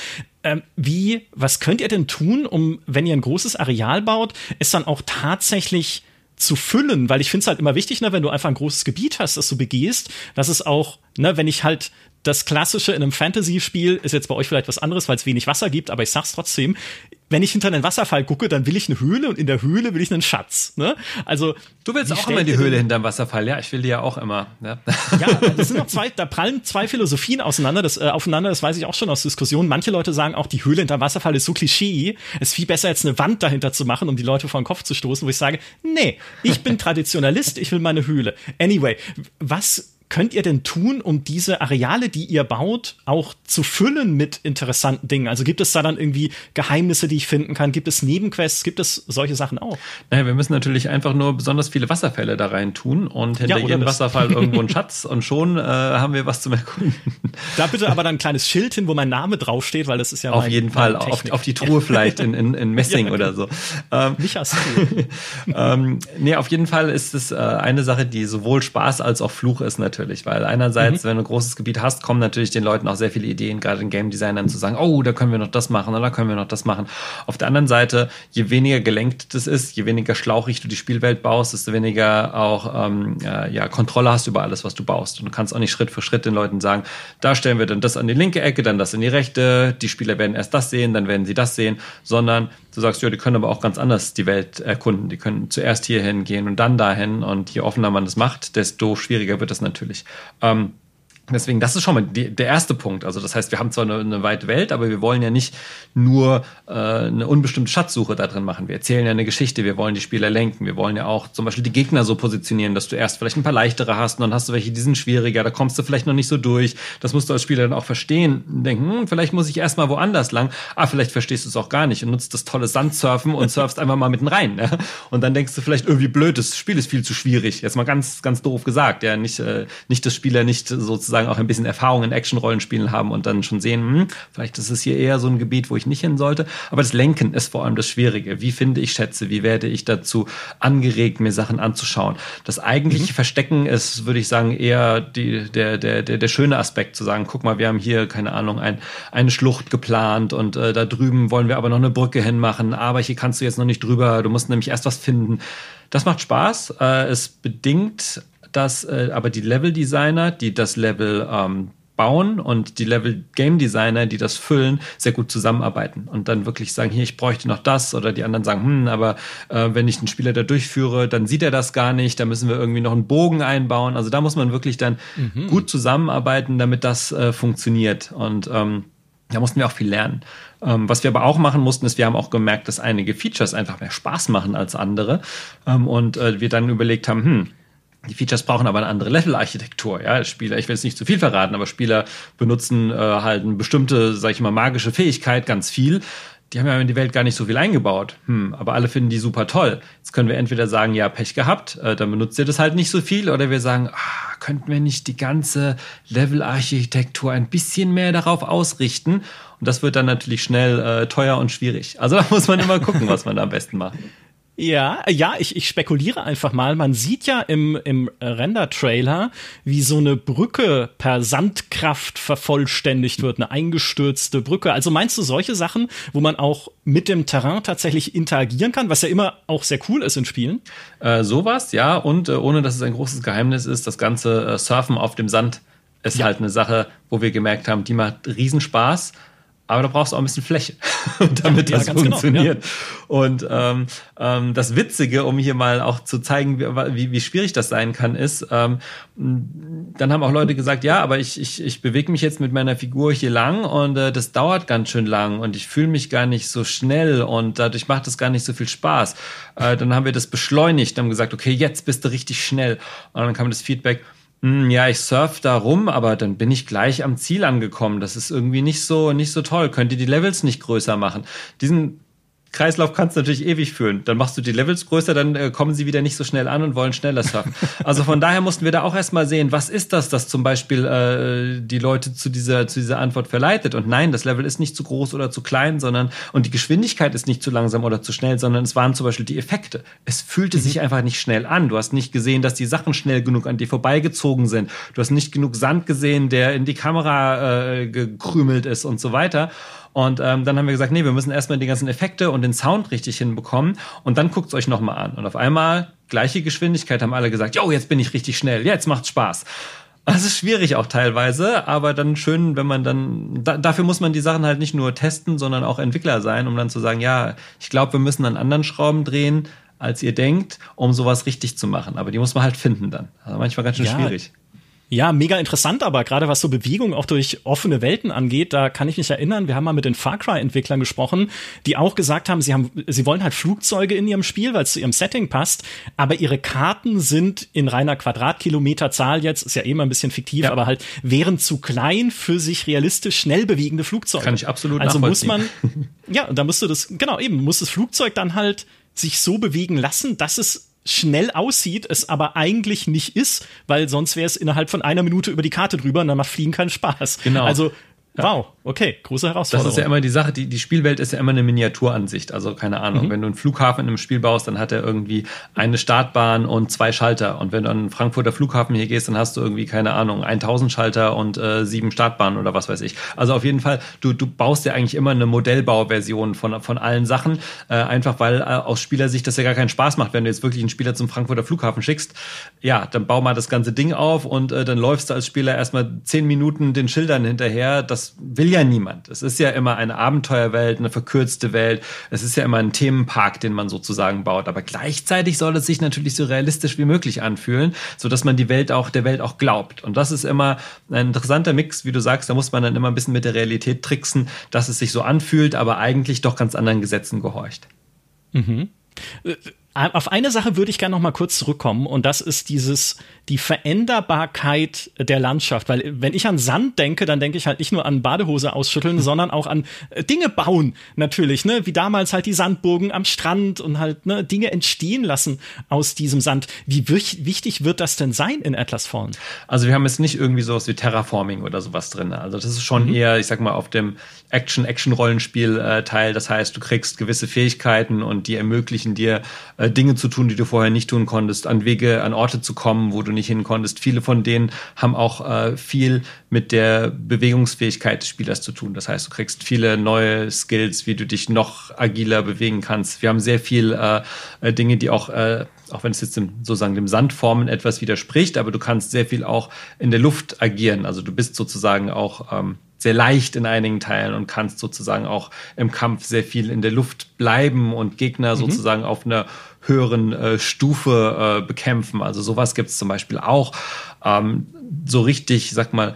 Ähm, wie, was könnt ihr denn tun, um, wenn ihr ein großes Areal baut, es dann auch tatsächlich zu füllen, weil ich finde es halt immer wichtig, ne, wenn du einfach ein großes Gebiet hast, das du begehst, dass es auch, ne, wenn ich halt das Klassische in einem Fantasy-Spiel ist jetzt bei euch vielleicht was anderes, weil es wenig Wasser gibt, aber ich sag's trotzdem. Wenn ich hinter einen Wasserfall gucke, dann will ich eine Höhle und in der Höhle will ich einen Schatz. Ne? Also du willst auch immer in die Höhle hinterm Wasserfall, ja? Ich will die ja auch immer. Ja, ja das sind noch zwei, da prallen zwei Philosophien auseinander. Das äh, aufeinander, das weiß ich auch schon aus Diskussionen. Manche Leute sagen auch, die Höhle hinterm Wasserfall ist so Klischee. Es ist viel besser, jetzt eine Wand dahinter zu machen, um die Leute vor den Kopf zu stoßen, wo ich sage, nee, ich bin Traditionalist, ich will meine Höhle. Anyway, was könnt ihr denn tun, um diese Areale, die ihr baut, auch zu füllen mit interessanten Dingen? Also gibt es da dann irgendwie Geheimnisse, die ich finden kann? Gibt es Nebenquests? Gibt es solche Sachen auch? Naja, wir müssen natürlich einfach nur besonders viele Wasserfälle da rein tun und hinter ja, jedem Wasserfall irgendwo ein Schatz und schon äh, haben wir was zum Erkunden. Da bitte aber dann ein kleines Schild hin, wo mein Name draufsteht, weil das ist ja Auf jeden Fall, auf, auf, die Truhe vielleicht in, in, in Messing ja, oder so. Ähm, Michas Truhe. ähm, nee, auf jeden Fall ist es äh, eine Sache, die sowohl Spaß als auch Fluch ist natürlich, weil einerseits, mhm. wenn du ein großes Gebiet hast, kommen natürlich den Leuten auch sehr viele Ideen, gerade den Game Designern zu sagen, oh, da können wir noch das machen oder da können wir noch das machen. Auf der anderen Seite, je weniger gelenkt das ist, je weniger schlauchig du die Spielwelt baust, desto weniger auch ähm, äh, ja, Kontrolle hast über alles, was du baust. Und du kannst auch nicht Schritt für Schritt den Leuten sagen, da stellen wir dann das an die linke Ecke, dann das in die rechte, die Spieler werden erst das sehen, dann werden sie das sehen, sondern du sagst, ja, die können aber auch ganz anders die Welt erkunden. Die können zuerst hierhin gehen und dann dahin. Und je offener man das macht, desto schwieriger wird das natürlich. Ähm, Deswegen, das ist schon mal die, der erste Punkt. Also das heißt, wir haben zwar eine, eine weite Welt, aber wir wollen ja nicht nur äh, eine unbestimmte Schatzsuche da drin machen. Wir erzählen ja eine Geschichte, wir wollen die Spieler lenken, wir wollen ja auch zum Beispiel die Gegner so positionieren, dass du erst vielleicht ein paar leichtere hast und dann hast du welche, die sind schwieriger, da kommst du vielleicht noch nicht so durch. Das musst du als Spieler dann auch verstehen. Denken, hm, vielleicht muss ich erstmal woanders lang. Ah, vielleicht verstehst du es auch gar nicht und nutzt das tolle Sandsurfen und surfst einfach mal mitten rein. Ja? Und dann denkst du vielleicht irgendwie blöd, das Spiel ist viel zu schwierig. Jetzt mal ganz, ganz doof gesagt. Ja, nicht, äh, nicht das Spieler nicht sozusagen sozusagen auch ein bisschen Erfahrung in Action-Rollenspielen haben und dann schon sehen, hm, vielleicht ist es hier eher so ein Gebiet, wo ich nicht hin sollte. Aber das Lenken ist vor allem das Schwierige. Wie finde ich Schätze? Wie werde ich dazu angeregt, mir Sachen anzuschauen? Das eigentliche mhm. Verstecken ist, würde ich sagen, eher die, der, der, der, der schöne Aspekt zu sagen, guck mal, wir haben hier, keine Ahnung, ein, eine Schlucht geplant und äh, da drüben wollen wir aber noch eine Brücke hinmachen, aber hier kannst du jetzt noch nicht drüber, du musst nämlich erst was finden. Das macht Spaß. Äh, es bedingt dass äh, aber die Level-Designer, die das Level ähm, bauen und die Level Game Designer, die das füllen, sehr gut zusammenarbeiten und dann wirklich sagen, hier, ich bräuchte noch das oder die anderen sagen, hm, aber äh, wenn ich den Spieler da durchführe, dann sieht er das gar nicht, da müssen wir irgendwie noch einen Bogen einbauen. Also da muss man wirklich dann mhm. gut zusammenarbeiten, damit das äh, funktioniert und ähm, da mussten wir auch viel lernen. Ähm, was wir aber auch machen mussten, ist, wir haben auch gemerkt, dass einige Features einfach mehr Spaß machen als andere ähm, und äh, wir dann überlegt haben, hm, die Features brauchen aber eine andere Level-Architektur. Ja, Spieler, ich will jetzt nicht zu viel verraten, aber Spieler benutzen äh, halt eine bestimmte, sag ich mal, magische Fähigkeit ganz viel. Die haben ja in die Welt gar nicht so viel eingebaut. Hm, aber alle finden die super toll. Jetzt können wir entweder sagen, ja, Pech gehabt, äh, dann benutzt ihr das halt nicht so viel, oder wir sagen, ah, könnten wir nicht die ganze Level-Architektur ein bisschen mehr darauf ausrichten? Und das wird dann natürlich schnell äh, teuer und schwierig. Also da muss man immer gucken, was man da am besten macht. Ja, ja, ich, ich spekuliere einfach mal. Man sieht ja im, im Render-Trailer, wie so eine Brücke per Sandkraft vervollständigt wird, eine eingestürzte Brücke. Also meinst du solche Sachen, wo man auch mit dem Terrain tatsächlich interagieren kann, was ja immer auch sehr cool ist in Spielen? Äh, sowas, ja, und äh, ohne dass es ein großes Geheimnis ist, das ganze äh, Surfen auf dem Sand ist ja. halt eine Sache, wo wir gemerkt haben, die macht Riesenspaß aber da brauchst du auch ein bisschen Fläche, damit ja, das funktioniert. Genau, ja. Und ähm, ähm, das Witzige, um hier mal auch zu zeigen, wie, wie schwierig das sein kann, ist, ähm, dann haben auch Leute gesagt, ja, aber ich, ich, ich bewege mich jetzt mit meiner Figur hier lang und äh, das dauert ganz schön lang und ich fühle mich gar nicht so schnell und dadurch macht es gar nicht so viel Spaß. Äh, dann haben wir das beschleunigt, haben gesagt, okay, jetzt bist du richtig schnell. Und dann kam das Feedback, ja, ich surf da rum, aber dann bin ich gleich am Ziel angekommen. Das ist irgendwie nicht so, nicht so toll. Könnt ihr die Levels nicht größer machen? Diesen Kreislauf kannst du natürlich ewig führen. Dann machst du die Levels größer, dann äh, kommen sie wieder nicht so schnell an und wollen schneller surfen. also von daher mussten wir da auch erstmal sehen, was ist das, das zum Beispiel äh, die Leute zu dieser, zu dieser Antwort verleitet. Und nein, das Level ist nicht zu groß oder zu klein, sondern und die Geschwindigkeit ist nicht zu langsam oder zu schnell, sondern es waren zum Beispiel die Effekte. Es fühlte mhm. sich einfach nicht schnell an. Du hast nicht gesehen, dass die Sachen schnell genug an dir vorbeigezogen sind. Du hast nicht genug Sand gesehen, der in die Kamera äh, gekrümelt ist und so weiter. Und ähm, dann haben wir gesagt, nee, wir müssen erstmal die ganzen Effekte und den Sound richtig hinbekommen und dann guckt's euch nochmal an. Und auf einmal, gleiche Geschwindigkeit, haben alle gesagt, jo, jetzt bin ich richtig schnell, jetzt macht's Spaß. Das ist schwierig auch teilweise, aber dann schön, wenn man dann, da, dafür muss man die Sachen halt nicht nur testen, sondern auch Entwickler sein, um dann zu sagen, ja, ich glaube, wir müssen an anderen Schrauben drehen, als ihr denkt, um sowas richtig zu machen. Aber die muss man halt finden dann. Also manchmal ganz schön ja, schwierig. Ja, mega interessant, aber gerade was so Bewegung auch durch offene Welten angeht, da kann ich mich erinnern, wir haben mal mit den Far Cry-Entwicklern gesprochen, die auch gesagt haben, sie haben, sie wollen halt Flugzeuge in ihrem Spiel, weil es zu ihrem Setting passt, aber ihre Karten sind in reiner Quadratkilometerzahl jetzt, ist ja eh immer ein bisschen fiktiv, ja. aber halt wären zu klein für sich realistisch schnell bewegende Flugzeuge. Kann ich absolut Also muss man, ja, da musst du das, genau, eben, muss das Flugzeug dann halt sich so bewegen lassen, dass es schnell aussieht, es aber eigentlich nicht ist, weil sonst wäre es innerhalb von einer Minute über die Karte drüber und dann macht Fliegen keinen Spaß. Genau. Also Wow, okay, große Herausforderung. Das ist ja immer die Sache, die, die Spielwelt ist ja immer eine Miniaturansicht. Also keine Ahnung, mhm. wenn du einen Flughafen in einem Spiel baust, dann hat er irgendwie eine Startbahn und zwei Schalter. Und wenn du an den Frankfurter Flughafen hier gehst, dann hast du irgendwie, keine Ahnung, 1000 Schalter und äh, sieben Startbahnen oder was weiß ich. Also auf jeden Fall, du, du baust ja eigentlich immer eine Modellbauversion von, von allen Sachen, äh, einfach weil äh, aus Spielersicht das ja gar keinen Spaß macht, wenn du jetzt wirklich einen Spieler zum Frankfurter Flughafen schickst. Ja, dann bau mal das ganze Ding auf und äh, dann läufst du als Spieler erstmal zehn Minuten den Schildern hinterher. Das will ja niemand. Es ist ja immer eine Abenteuerwelt, eine verkürzte Welt. Es ist ja immer ein Themenpark, den man sozusagen baut. Aber gleichzeitig soll es sich natürlich so realistisch wie möglich anfühlen, so dass man die Welt auch, der Welt auch glaubt. Und das ist immer ein interessanter Mix, wie du sagst. Da muss man dann immer ein bisschen mit der Realität tricksen, dass es sich so anfühlt, aber eigentlich doch ganz anderen Gesetzen gehorcht. Mhm. Auf eine Sache würde ich gerne noch mal kurz zurückkommen und das ist dieses die Veränderbarkeit der Landschaft, weil wenn ich an Sand denke, dann denke ich halt nicht nur an Badehose ausschütteln, sondern auch an äh, Dinge bauen natürlich, ne, wie damals halt die Sandburgen am Strand und halt ne, Dinge entstehen lassen aus diesem Sand. Wie wichtig wird das denn sein in Atlas Fallen? Also wir haben jetzt nicht irgendwie sowas wie Terraforming oder sowas drin. Also das ist schon mhm. eher, ich sag mal, auf dem Action Action Rollenspiel äh, Teil. Das heißt, du kriegst gewisse Fähigkeiten und die ermöglichen dir äh, äh, Dinge zu tun, die du vorher nicht tun konntest, an Wege, an Orte zu kommen, wo du nicht hin konntest. Viele von denen haben auch äh, viel mit der Bewegungsfähigkeit des Spielers zu tun. Das heißt, du kriegst viele neue Skills, wie du dich noch agiler bewegen kannst. Wir haben sehr viel äh, äh Dinge, die auch äh, auch wenn es jetzt dem, sozusagen dem Sandformen etwas widerspricht, aber du kannst sehr viel auch in der Luft agieren. Also du bist sozusagen auch ähm, sehr leicht in einigen Teilen und kannst sozusagen auch im Kampf sehr viel in der Luft bleiben und Gegner mhm. sozusagen auf einer höheren äh, Stufe äh, bekämpfen. Also sowas gibt es zum Beispiel auch. Ähm, so richtig, sag mal,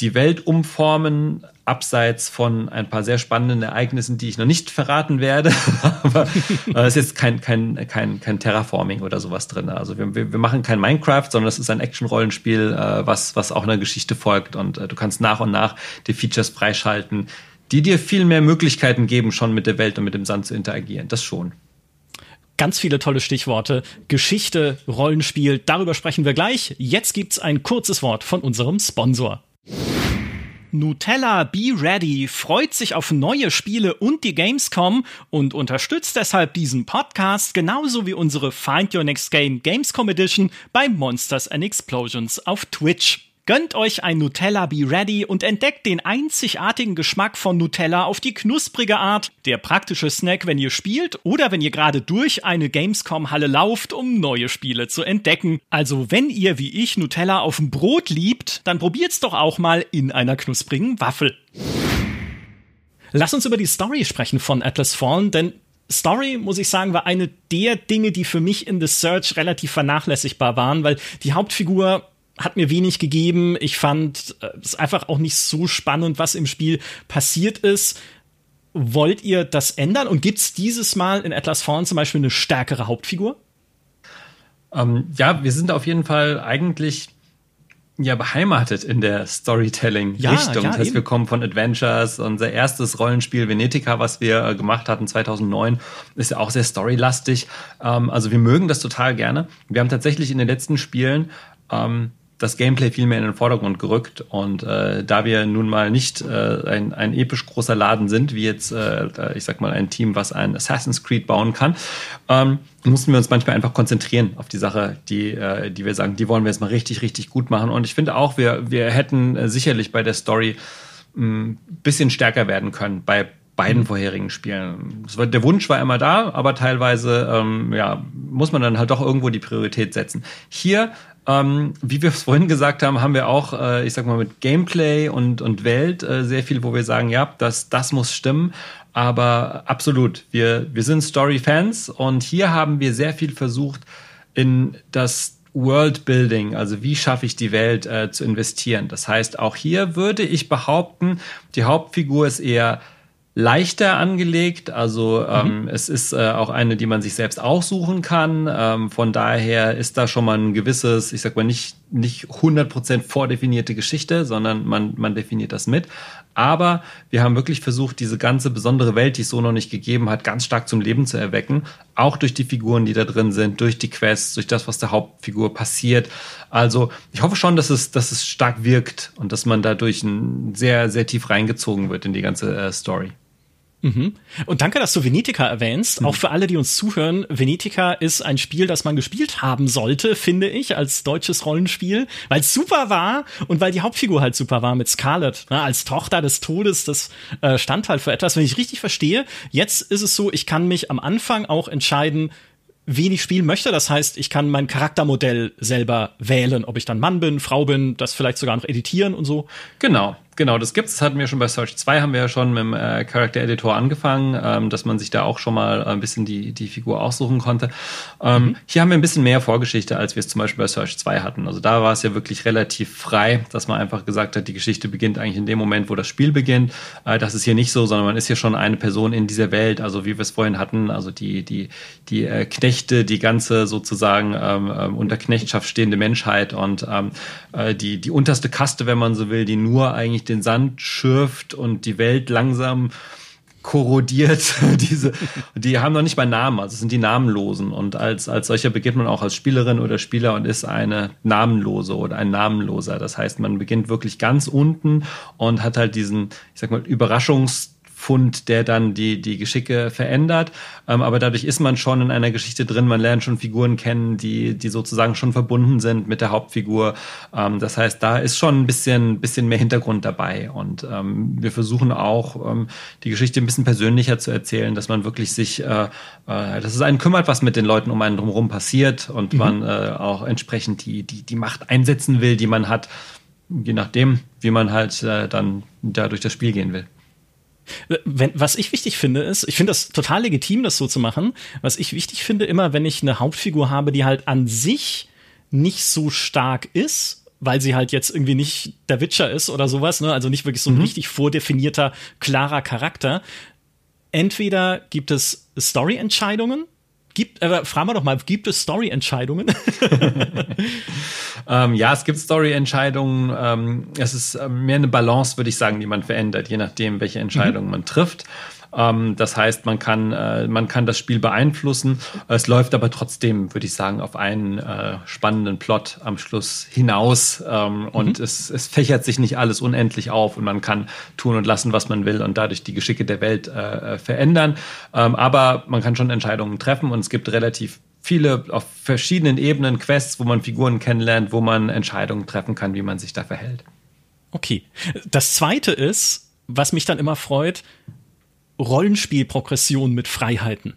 die Welt umformen, abseits von ein paar sehr spannenden Ereignissen, die ich noch nicht verraten werde. Aber äh, ist jetzt kein, kein, kein, kein Terraforming oder sowas drin. Also wir, wir, wir machen kein Minecraft, sondern es ist ein Action-Rollenspiel, äh, was, was auch einer Geschichte folgt. Und äh, du kannst nach und nach die Features freischalten, die dir viel mehr Möglichkeiten geben, schon mit der Welt und mit dem Sand zu interagieren. Das schon. Ganz viele tolle Stichworte. Geschichte, Rollenspiel, darüber sprechen wir gleich. Jetzt gibt's ein kurzes Wort von unserem Sponsor. Nutella Be Ready freut sich auf neue Spiele und die Gamescom und unterstützt deshalb diesen Podcast genauso wie unsere Find Your Next Game Gamescom Edition bei Monsters and Explosions auf Twitch. Gönnt euch ein Nutella Be Ready und entdeckt den einzigartigen Geschmack von Nutella auf die knusprige Art. Der praktische Snack, wenn ihr spielt oder wenn ihr gerade durch eine Gamescom-Halle lauft, um neue Spiele zu entdecken. Also wenn ihr wie ich Nutella auf dem Brot liebt, dann probiert's doch auch mal in einer knusprigen Waffel. Lass uns über die Story sprechen von Atlas Fallen, denn Story, muss ich sagen, war eine der Dinge, die für mich in The Search relativ vernachlässigbar waren, weil die Hauptfigur hat mir wenig gegeben. Ich fand äh, es einfach auch nicht so spannend, was im Spiel passiert ist. Wollt ihr das ändern? Und gibt es dieses Mal in Atlas Fallen zum Beispiel eine stärkere Hauptfigur? Ähm, ja, wir sind auf jeden Fall eigentlich ja beheimatet in der Storytelling-Richtung. Ja, ja, das heißt, wir kommen von Adventures. Unser erstes Rollenspiel Venetica, was wir äh, gemacht hatten 2009, ist ja auch sehr storylastig. Ähm, also wir mögen das total gerne. Wir haben tatsächlich in den letzten Spielen ähm, das Gameplay viel mehr in den Vordergrund gerückt. Und äh, da wir nun mal nicht äh, ein, ein episch großer Laden sind, wie jetzt, äh, ich sag mal, ein Team, was ein Assassin's Creed bauen kann, ähm, mussten wir uns manchmal einfach konzentrieren auf die Sache, die, äh, die wir sagen, die wollen wir jetzt mal richtig, richtig gut machen. Und ich finde auch, wir, wir hätten äh, sicherlich bei der Story ein bisschen stärker werden können bei beiden mhm. vorherigen Spielen. War, der Wunsch war immer da, aber teilweise ähm, ja, muss man dann halt doch irgendwo die Priorität setzen. Hier ähm, wie wir es vorhin gesagt haben, haben wir auch, äh, ich sag mal, mit Gameplay und, und Welt äh, sehr viel, wo wir sagen, ja, das, das muss stimmen. Aber absolut, wir, wir sind Story-Fans und hier haben wir sehr viel versucht, in das Worldbuilding, also wie schaffe ich die Welt äh, zu investieren. Das heißt, auch hier würde ich behaupten, die Hauptfigur ist eher leichter angelegt. Also ähm, mhm. es ist äh, auch eine, die man sich selbst aussuchen kann. Ähm, von daher ist da schon mal ein gewisses, ich sag mal nicht nicht 100% vordefinierte Geschichte, sondern man man definiert das mit. Aber wir haben wirklich versucht, diese ganze besondere Welt, die es so noch nicht gegeben hat, ganz stark zum Leben zu erwecken. Auch durch die Figuren, die da drin sind, durch die Quests, durch das, was der Hauptfigur passiert. Also ich hoffe schon, dass es, dass es stark wirkt und dass man dadurch ein sehr, sehr tief reingezogen wird in die ganze äh, Story. Mhm. Und danke, dass du Venetica erwähnst. Mhm. Auch für alle, die uns zuhören, Venetica ist ein Spiel, das man gespielt haben sollte, finde ich, als deutsches Rollenspiel, weil es super war und weil die Hauptfigur halt super war mit Scarlett, ne, als Tochter des Todes. Das äh, stand halt für etwas, wenn ich richtig verstehe. Jetzt ist es so, ich kann mich am Anfang auch entscheiden, wen ich spielen möchte. Das heißt, ich kann mein Charaktermodell selber wählen, ob ich dann Mann bin, Frau bin, das vielleicht sogar noch editieren und so. Genau. Genau, das gibt's. Das hatten wir schon bei Search 2, haben wir ja schon mit dem äh, Character Editor angefangen, ähm, dass man sich da auch schon mal ein bisschen die, die Figur aussuchen konnte. Ähm, mhm. Hier haben wir ein bisschen mehr Vorgeschichte, als wir es zum Beispiel bei Search 2 hatten. Also da war es ja wirklich relativ frei, dass man einfach gesagt hat, die Geschichte beginnt eigentlich in dem Moment, wo das Spiel beginnt. Äh, das ist hier nicht so, sondern man ist hier schon eine Person in dieser Welt, also wie wir es vorhin hatten, also die, die, die äh, Knechte, die ganze sozusagen ähm, ähm unter Knechtschaft stehende Menschheit und ähm, äh, die, die unterste Kaste, wenn man so will, die nur eigentlich den Sand schürft und die Welt langsam korrodiert. Diese, die haben noch nicht mal Namen, also sind die Namenlosen. Und als, als solcher beginnt man auch als Spielerin oder Spieler und ist eine Namenlose oder ein Namenloser. Das heißt, man beginnt wirklich ganz unten und hat halt diesen, ich sag mal, Überraschungs- Fund, der dann die, die Geschicke verändert. Ähm, aber dadurch ist man schon in einer Geschichte drin. Man lernt schon Figuren kennen, die, die sozusagen schon verbunden sind mit der Hauptfigur. Ähm, das heißt, da ist schon ein bisschen, bisschen mehr Hintergrund dabei. Und ähm, wir versuchen auch, ähm, die Geschichte ein bisschen persönlicher zu erzählen, dass man wirklich sich, äh, äh, dass es einen kümmert, was mit den Leuten um einen drumherum passiert und mhm. man äh, auch entsprechend die, die, die Macht einsetzen will, die man hat, je nachdem, wie man halt äh, dann da durch das Spiel gehen will. Wenn, was ich wichtig finde, ist, ich finde das total legitim, das so zu machen. Was ich wichtig finde, immer, wenn ich eine Hauptfigur habe, die halt an sich nicht so stark ist, weil sie halt jetzt irgendwie nicht der Witcher ist oder sowas, ne? also nicht wirklich so ein mhm. richtig vordefinierter, klarer Charakter. Entweder gibt es Story-Entscheidungen, Gibt, äh, fragen wir doch mal, gibt es Story-Entscheidungen? ähm, ja, es gibt Story-Entscheidungen. Ähm, es ist äh, mehr eine Balance, würde ich sagen, die man verändert, je nachdem, welche Entscheidungen mhm. man trifft. Ähm, das heißt, man kann, äh, man kann das Spiel beeinflussen. Es läuft aber trotzdem, würde ich sagen, auf einen äh, spannenden Plot am Schluss hinaus. Ähm, mhm. Und es, es fächert sich nicht alles unendlich auf und man kann tun und lassen, was man will und dadurch die Geschicke der Welt äh, äh verändern. Ähm, aber man kann schon Entscheidungen treffen und es gibt relativ viele auf verschiedenen Ebenen Quests, wo man Figuren kennenlernt, wo man Entscheidungen treffen kann, wie man sich da verhält. Okay. Das zweite ist, was mich dann immer freut, Rollenspielprogression mit Freiheiten.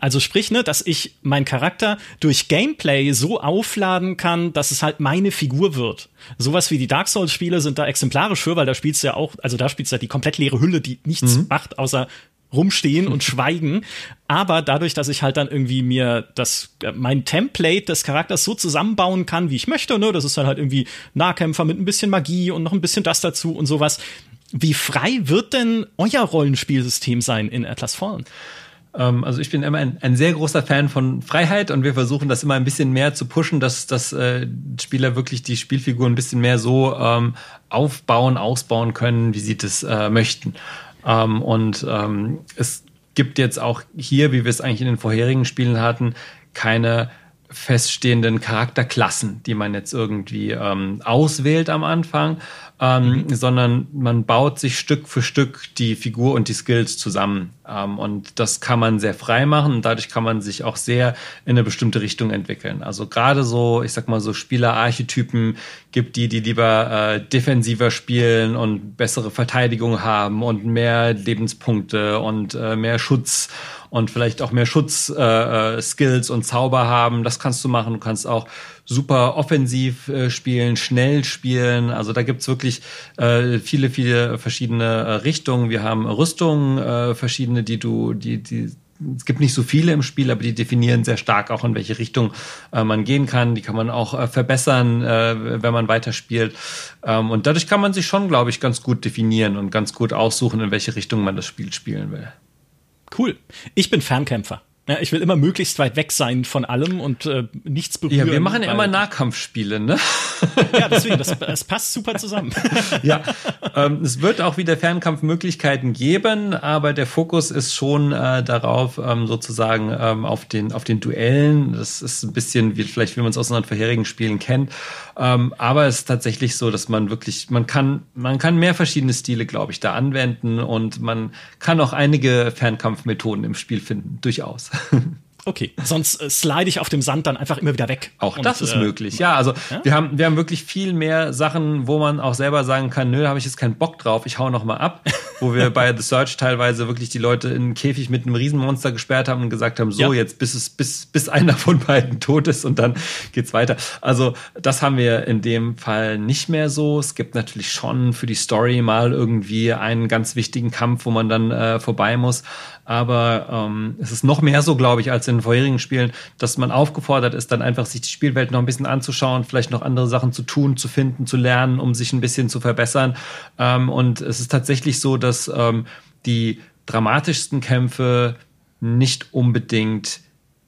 Also sprich, ne, dass ich meinen Charakter durch Gameplay so aufladen kann, dass es halt meine Figur wird. Sowas wie die Dark Souls Spiele sind da exemplarisch für, weil da spielst du ja auch, also da spielst du ja die komplett leere Hülle, die nichts mhm. macht, außer rumstehen und schweigen. Aber dadurch, dass ich halt dann irgendwie mir das, äh, mein Template des Charakters so zusammenbauen kann, wie ich möchte, ne, das ist dann halt irgendwie Nahkämpfer mit ein bisschen Magie und noch ein bisschen das dazu und sowas, wie frei wird denn euer Rollenspielsystem sein in Atlas Fallen? Ähm, also ich bin immer ein, ein, sehr großer Fan von Freiheit und wir versuchen das immer ein bisschen mehr zu pushen, dass, dass äh, Spieler wirklich die Spielfiguren ein bisschen mehr so ähm, aufbauen, ausbauen können, wie sie das äh, möchten. Ähm, und ähm, es gibt jetzt auch hier, wie wir es eigentlich in den vorherigen Spielen hatten, keine feststehenden Charakterklassen, die man jetzt irgendwie ähm, auswählt am Anfang, ähm, mhm. sondern man baut sich Stück für Stück die Figur und die Skills zusammen. Ähm, und das kann man sehr frei machen und dadurch kann man sich auch sehr in eine bestimmte Richtung entwickeln. Also gerade so, ich sag mal so Spielerarchetypen gibt die, die lieber äh, defensiver spielen und bessere Verteidigung haben und mehr Lebenspunkte und äh, mehr Schutz und vielleicht auch mehr Schutzskills äh, äh und Zauber haben. Das kannst du machen. Du kannst auch super offensiv äh, spielen, schnell spielen. Also da gibt's wirklich äh, viele, viele verschiedene äh, Richtungen. Wir haben Rüstungen, äh, verschiedene, die du, die, die es gibt nicht so viele im Spiel, aber die definieren sehr stark auch, in welche Richtung äh, man gehen kann. Die kann man auch äh, verbessern, äh, wenn man weiterspielt. Ähm, und dadurch kann man sich schon, glaube ich, ganz gut definieren und ganz gut aussuchen, in welche Richtung man das Spiel spielen will. Cool. Ich bin Fernkämpfer. Ja, ich will immer möglichst weit weg sein von allem und äh, nichts berühren. Ja, wir machen ja immer Nahkampfspiele, ne? ja, deswegen, das, das passt super zusammen. ja, ähm, es wird auch wieder Fernkampfmöglichkeiten geben, aber der Fokus ist schon äh, darauf, ähm, sozusagen ähm, auf, den, auf den Duellen. Das ist ein bisschen wie vielleicht, wie man es aus unseren vorherigen Spielen kennt. Ähm, aber es ist tatsächlich so, dass man wirklich, man kann, man kann mehr verschiedene Stile, glaube ich, da anwenden und man kann auch einige Fernkampfmethoden im Spiel finden, durchaus. Okay, sonst äh, slide ich auf dem Sand dann einfach immer wieder weg. Auch und, das ist äh, möglich. Ja, also ja? wir haben wir haben wirklich viel mehr Sachen, wo man auch selber sagen kann, nö, da habe ich jetzt keinen Bock drauf, ich hau noch mal ab. wo wir bei The Search teilweise wirklich die Leute in einen Käfig mit einem Riesenmonster gesperrt haben und gesagt haben, so ja. jetzt bis es bis bis einer von beiden tot ist und dann geht's weiter. Also das haben wir in dem Fall nicht mehr so. Es gibt natürlich schon für die Story mal irgendwie einen ganz wichtigen Kampf, wo man dann äh, vorbei muss. Aber ähm, es ist noch mehr so, glaube ich, als in den vorherigen Spielen, dass man aufgefordert ist, dann einfach sich die Spielwelt noch ein bisschen anzuschauen, vielleicht noch andere Sachen zu tun, zu finden, zu lernen, um sich ein bisschen zu verbessern. Ähm, und es ist tatsächlich so, dass ähm, die dramatischsten Kämpfe nicht unbedingt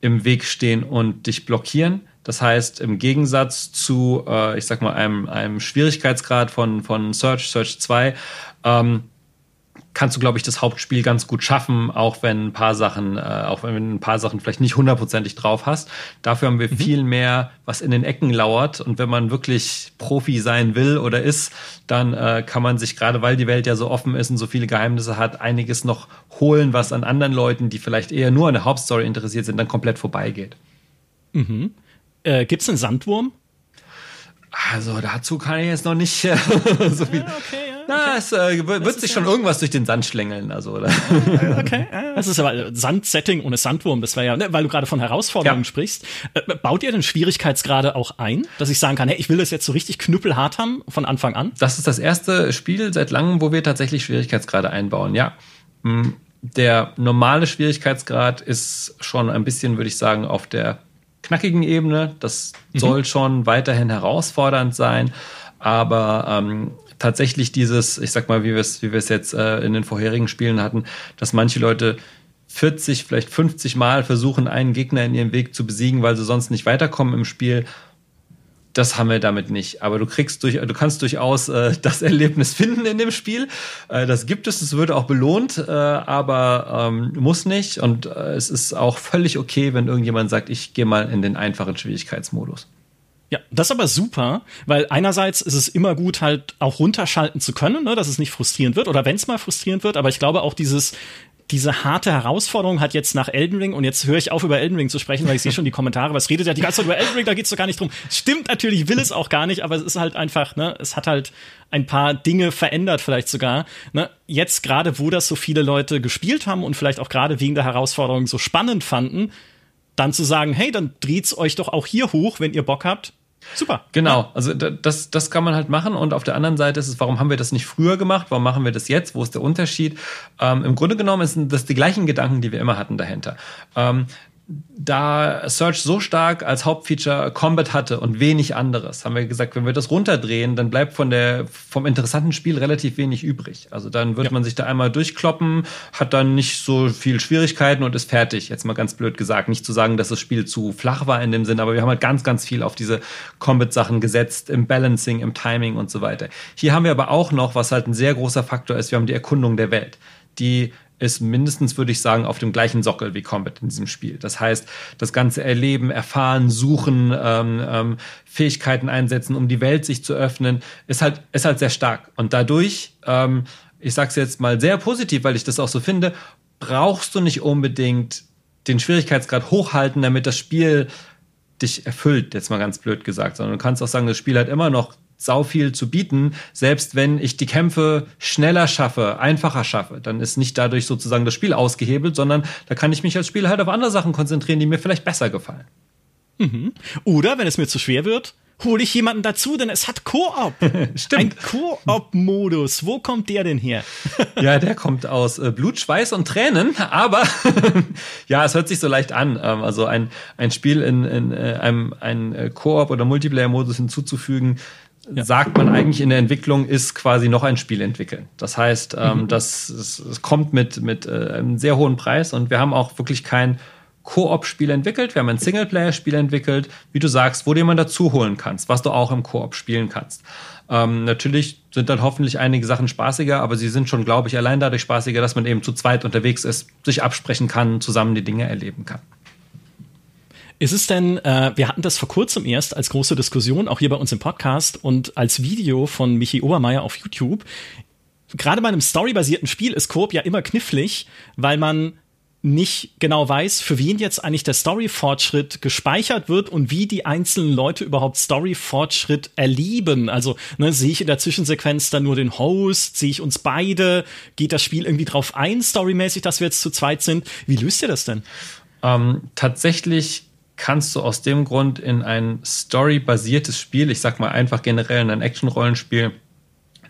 im Weg stehen und dich blockieren. Das heißt, im Gegensatz zu, äh, ich sag mal, einem, einem Schwierigkeitsgrad von, von Search, Search 2, ähm, kannst du, glaube ich, das Hauptspiel ganz gut schaffen, auch wenn ein paar Sachen, äh, auch wenn du ein paar Sachen vielleicht nicht hundertprozentig drauf hast. Dafür haben wir mhm. viel mehr, was in den Ecken lauert. Und wenn man wirklich Profi sein will oder ist, dann äh, kann man sich, gerade weil die Welt ja so offen ist und so viele Geheimnisse hat, einiges noch holen, was an anderen Leuten, die vielleicht eher nur an der Hauptstory interessiert sind, dann komplett vorbeigeht. Mhm. Äh, Gibt es einen Sandwurm? Also dazu kann ich jetzt noch nicht äh, so viel. Ja, ja, okay. Na, es äh, wird sich schon ja irgendwas durch den Sand schlängeln, also oder? Okay, das ist aber Sandsetting ohne Sandwurm. Das wäre ja, ne, weil du gerade von Herausforderungen sprichst. Äh, baut ihr den Schwierigkeitsgrade auch ein, dass ich sagen kann, hey, ich will das jetzt so richtig knüppelhart haben von Anfang an? Das ist das erste Spiel seit langem, wo wir tatsächlich Schwierigkeitsgrade einbauen. Ja, hm, der normale Schwierigkeitsgrad ist schon ein bisschen, würde ich sagen, auf der knackigen Ebene. Das mhm. soll schon weiterhin herausfordernd sein. Aber ähm, tatsächlich dieses, ich sag mal, wie wir es wie jetzt äh, in den vorherigen Spielen hatten, dass manche Leute 40, vielleicht 50 Mal versuchen, einen Gegner in ihrem Weg zu besiegen, weil sie sonst nicht weiterkommen im Spiel das haben wir damit nicht. Aber du kriegst durch, du kannst durchaus äh, das Erlebnis finden in dem Spiel. Äh, das gibt es, es wird auch belohnt, äh, aber ähm, muss nicht. Und äh, es ist auch völlig okay, wenn irgendjemand sagt, ich gehe mal in den einfachen Schwierigkeitsmodus. Ja, das ist aber super, weil einerseits ist es immer gut, halt auch runterschalten zu können, ne, dass es nicht frustrierend wird oder wenn es mal frustrierend wird, aber ich glaube auch dieses diese harte Herausforderung hat jetzt nach Elden Ring, und jetzt höre ich auf, über Elden Ring zu sprechen, weil ich sehe schon die Kommentare, was redet ja die ganze Zeit über Elden Ring, da geht's doch gar nicht drum. Stimmt natürlich, will es auch gar nicht, aber es ist halt einfach, ne, es hat halt ein paar Dinge verändert, vielleicht sogar. Ne? Jetzt gerade, wo das so viele Leute gespielt haben und vielleicht auch gerade wegen der Herausforderung so spannend fanden, dann zu sagen, hey, dann dreht's euch doch auch hier hoch, wenn ihr Bock habt. Super. Genau, also das, das kann man halt machen. Und auf der anderen Seite ist es, warum haben wir das nicht früher gemacht? Warum machen wir das jetzt? Wo ist der Unterschied? Ähm, Im Grunde genommen sind das die gleichen Gedanken, die wir immer hatten dahinter. Ähm, da Search so stark als Hauptfeature Combat hatte und wenig anderes, haben wir gesagt, wenn wir das runterdrehen, dann bleibt von der, vom interessanten Spiel relativ wenig übrig. Also dann wird ja. man sich da einmal durchkloppen, hat dann nicht so viel Schwierigkeiten und ist fertig. Jetzt mal ganz blöd gesagt. Nicht zu sagen, dass das Spiel zu flach war in dem Sinn, aber wir haben halt ganz, ganz viel auf diese Combat-Sachen gesetzt, im Balancing, im Timing und so weiter. Hier haben wir aber auch noch, was halt ein sehr großer Faktor ist, wir haben die Erkundung der Welt. Die ist mindestens, würde ich sagen, auf dem gleichen Sockel wie Combat in diesem Spiel. Das heißt, das ganze Erleben, Erfahren, Suchen, ähm, ähm, Fähigkeiten einsetzen, um die Welt sich zu öffnen, ist halt, ist halt sehr stark. Und dadurch, ähm, ich sage es jetzt mal sehr positiv, weil ich das auch so finde, brauchst du nicht unbedingt den Schwierigkeitsgrad hochhalten, damit das Spiel dich erfüllt, jetzt mal ganz blöd gesagt, sondern du kannst auch sagen, das Spiel hat immer noch sau viel zu bieten. Selbst wenn ich die Kämpfe schneller schaffe, einfacher schaffe, dann ist nicht dadurch sozusagen das Spiel ausgehebelt, sondern da kann ich mich als Spieler halt auf andere Sachen konzentrieren, die mir vielleicht besser gefallen. Mhm. Oder wenn es mir zu schwer wird, hole ich jemanden dazu, denn es hat Koop. Stimmt. Ein Koop-Modus. Wo kommt der denn her? ja, der kommt aus äh, Blut, Schweiß und Tränen, aber ja, es hört sich so leicht an. Ähm, also ein, ein Spiel in, in äh, einem ein äh, Koop- oder Multiplayer-Modus hinzuzufügen, ja. sagt man eigentlich in der Entwicklung, ist quasi noch ein Spiel entwickeln. Das heißt, ähm, mhm. das, es, kommt mit, mit äh, einem sehr hohen Preis und wir haben auch wirklich kein Koop-Spiel entwickelt. Wir haben ein Singleplayer-Spiel entwickelt, wie du sagst, wo du jemanden dazu holen kannst, was du auch im Koop spielen kannst. Ähm, natürlich sind dann hoffentlich einige Sachen spaßiger, aber sie sind schon, glaube ich, allein dadurch spaßiger, dass man eben zu zweit unterwegs ist, sich absprechen kann, zusammen die Dinge erleben kann. Ist es denn, äh, wir hatten das vor kurzem erst als große Diskussion, auch hier bei uns im Podcast und als Video von Michi Obermeier auf YouTube. Gerade bei einem storybasierten Spiel ist Coop ja immer knifflig, weil man nicht genau weiß, für wen jetzt eigentlich der Story-Fortschritt gespeichert wird und wie die einzelnen Leute überhaupt Story-Fortschritt erleben. Also ne, sehe ich in der Zwischensequenz dann nur den Host, sehe ich uns beide, geht das Spiel irgendwie drauf ein, storymäßig, dass wir jetzt zu zweit sind. Wie löst ihr das denn? Ähm, tatsächlich kannst du aus dem Grund in ein storybasiertes Spiel, ich sag mal einfach generell in ein Action-Rollenspiel,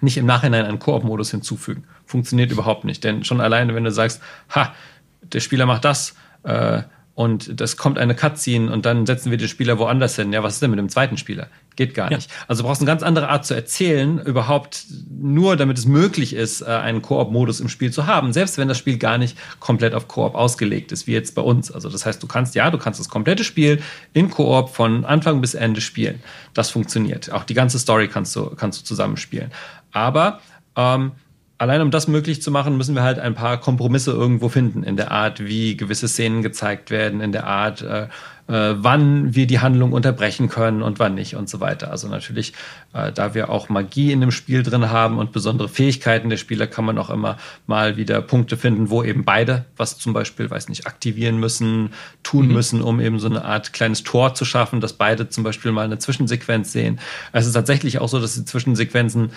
nicht im Nachhinein einen Koop-Modus hinzufügen. Funktioniert überhaupt nicht. Denn schon alleine, wenn du sagst, ha, der Spieler macht das, äh, und das kommt eine Cutscene und dann setzen wir den Spieler woanders hin. Ja, was ist denn mit dem zweiten Spieler? Geht gar ja. nicht. Also du brauchst eine ganz andere Art zu erzählen, überhaupt nur damit es möglich ist, äh, einen Koop-Modus im Spiel zu haben, selbst wenn das Spiel gar nicht komplett auf Koop ausgelegt ist, wie jetzt bei uns. Also das heißt, du kannst, ja, du kannst das komplette Spiel in Koop von Anfang bis Ende spielen. Das funktioniert. Auch die ganze Story kannst du, kannst du zusammenspielen. Aber ähm, allein um das möglich zu machen, müssen wir halt ein paar Kompromisse irgendwo finden in der Art, wie gewisse Szenen gezeigt werden, in der Art, äh, äh, wann wir die Handlung unterbrechen können und wann nicht und so weiter. Also natürlich, äh, da wir auch Magie in dem Spiel drin haben und besondere Fähigkeiten der Spieler, kann man auch immer mal wieder Punkte finden, wo eben beide was zum Beispiel, weiß nicht, aktivieren müssen, tun mhm. müssen, um eben so eine Art kleines Tor zu schaffen, dass beide zum Beispiel mal eine Zwischensequenz sehen. Es ist tatsächlich auch so, dass die Zwischensequenzen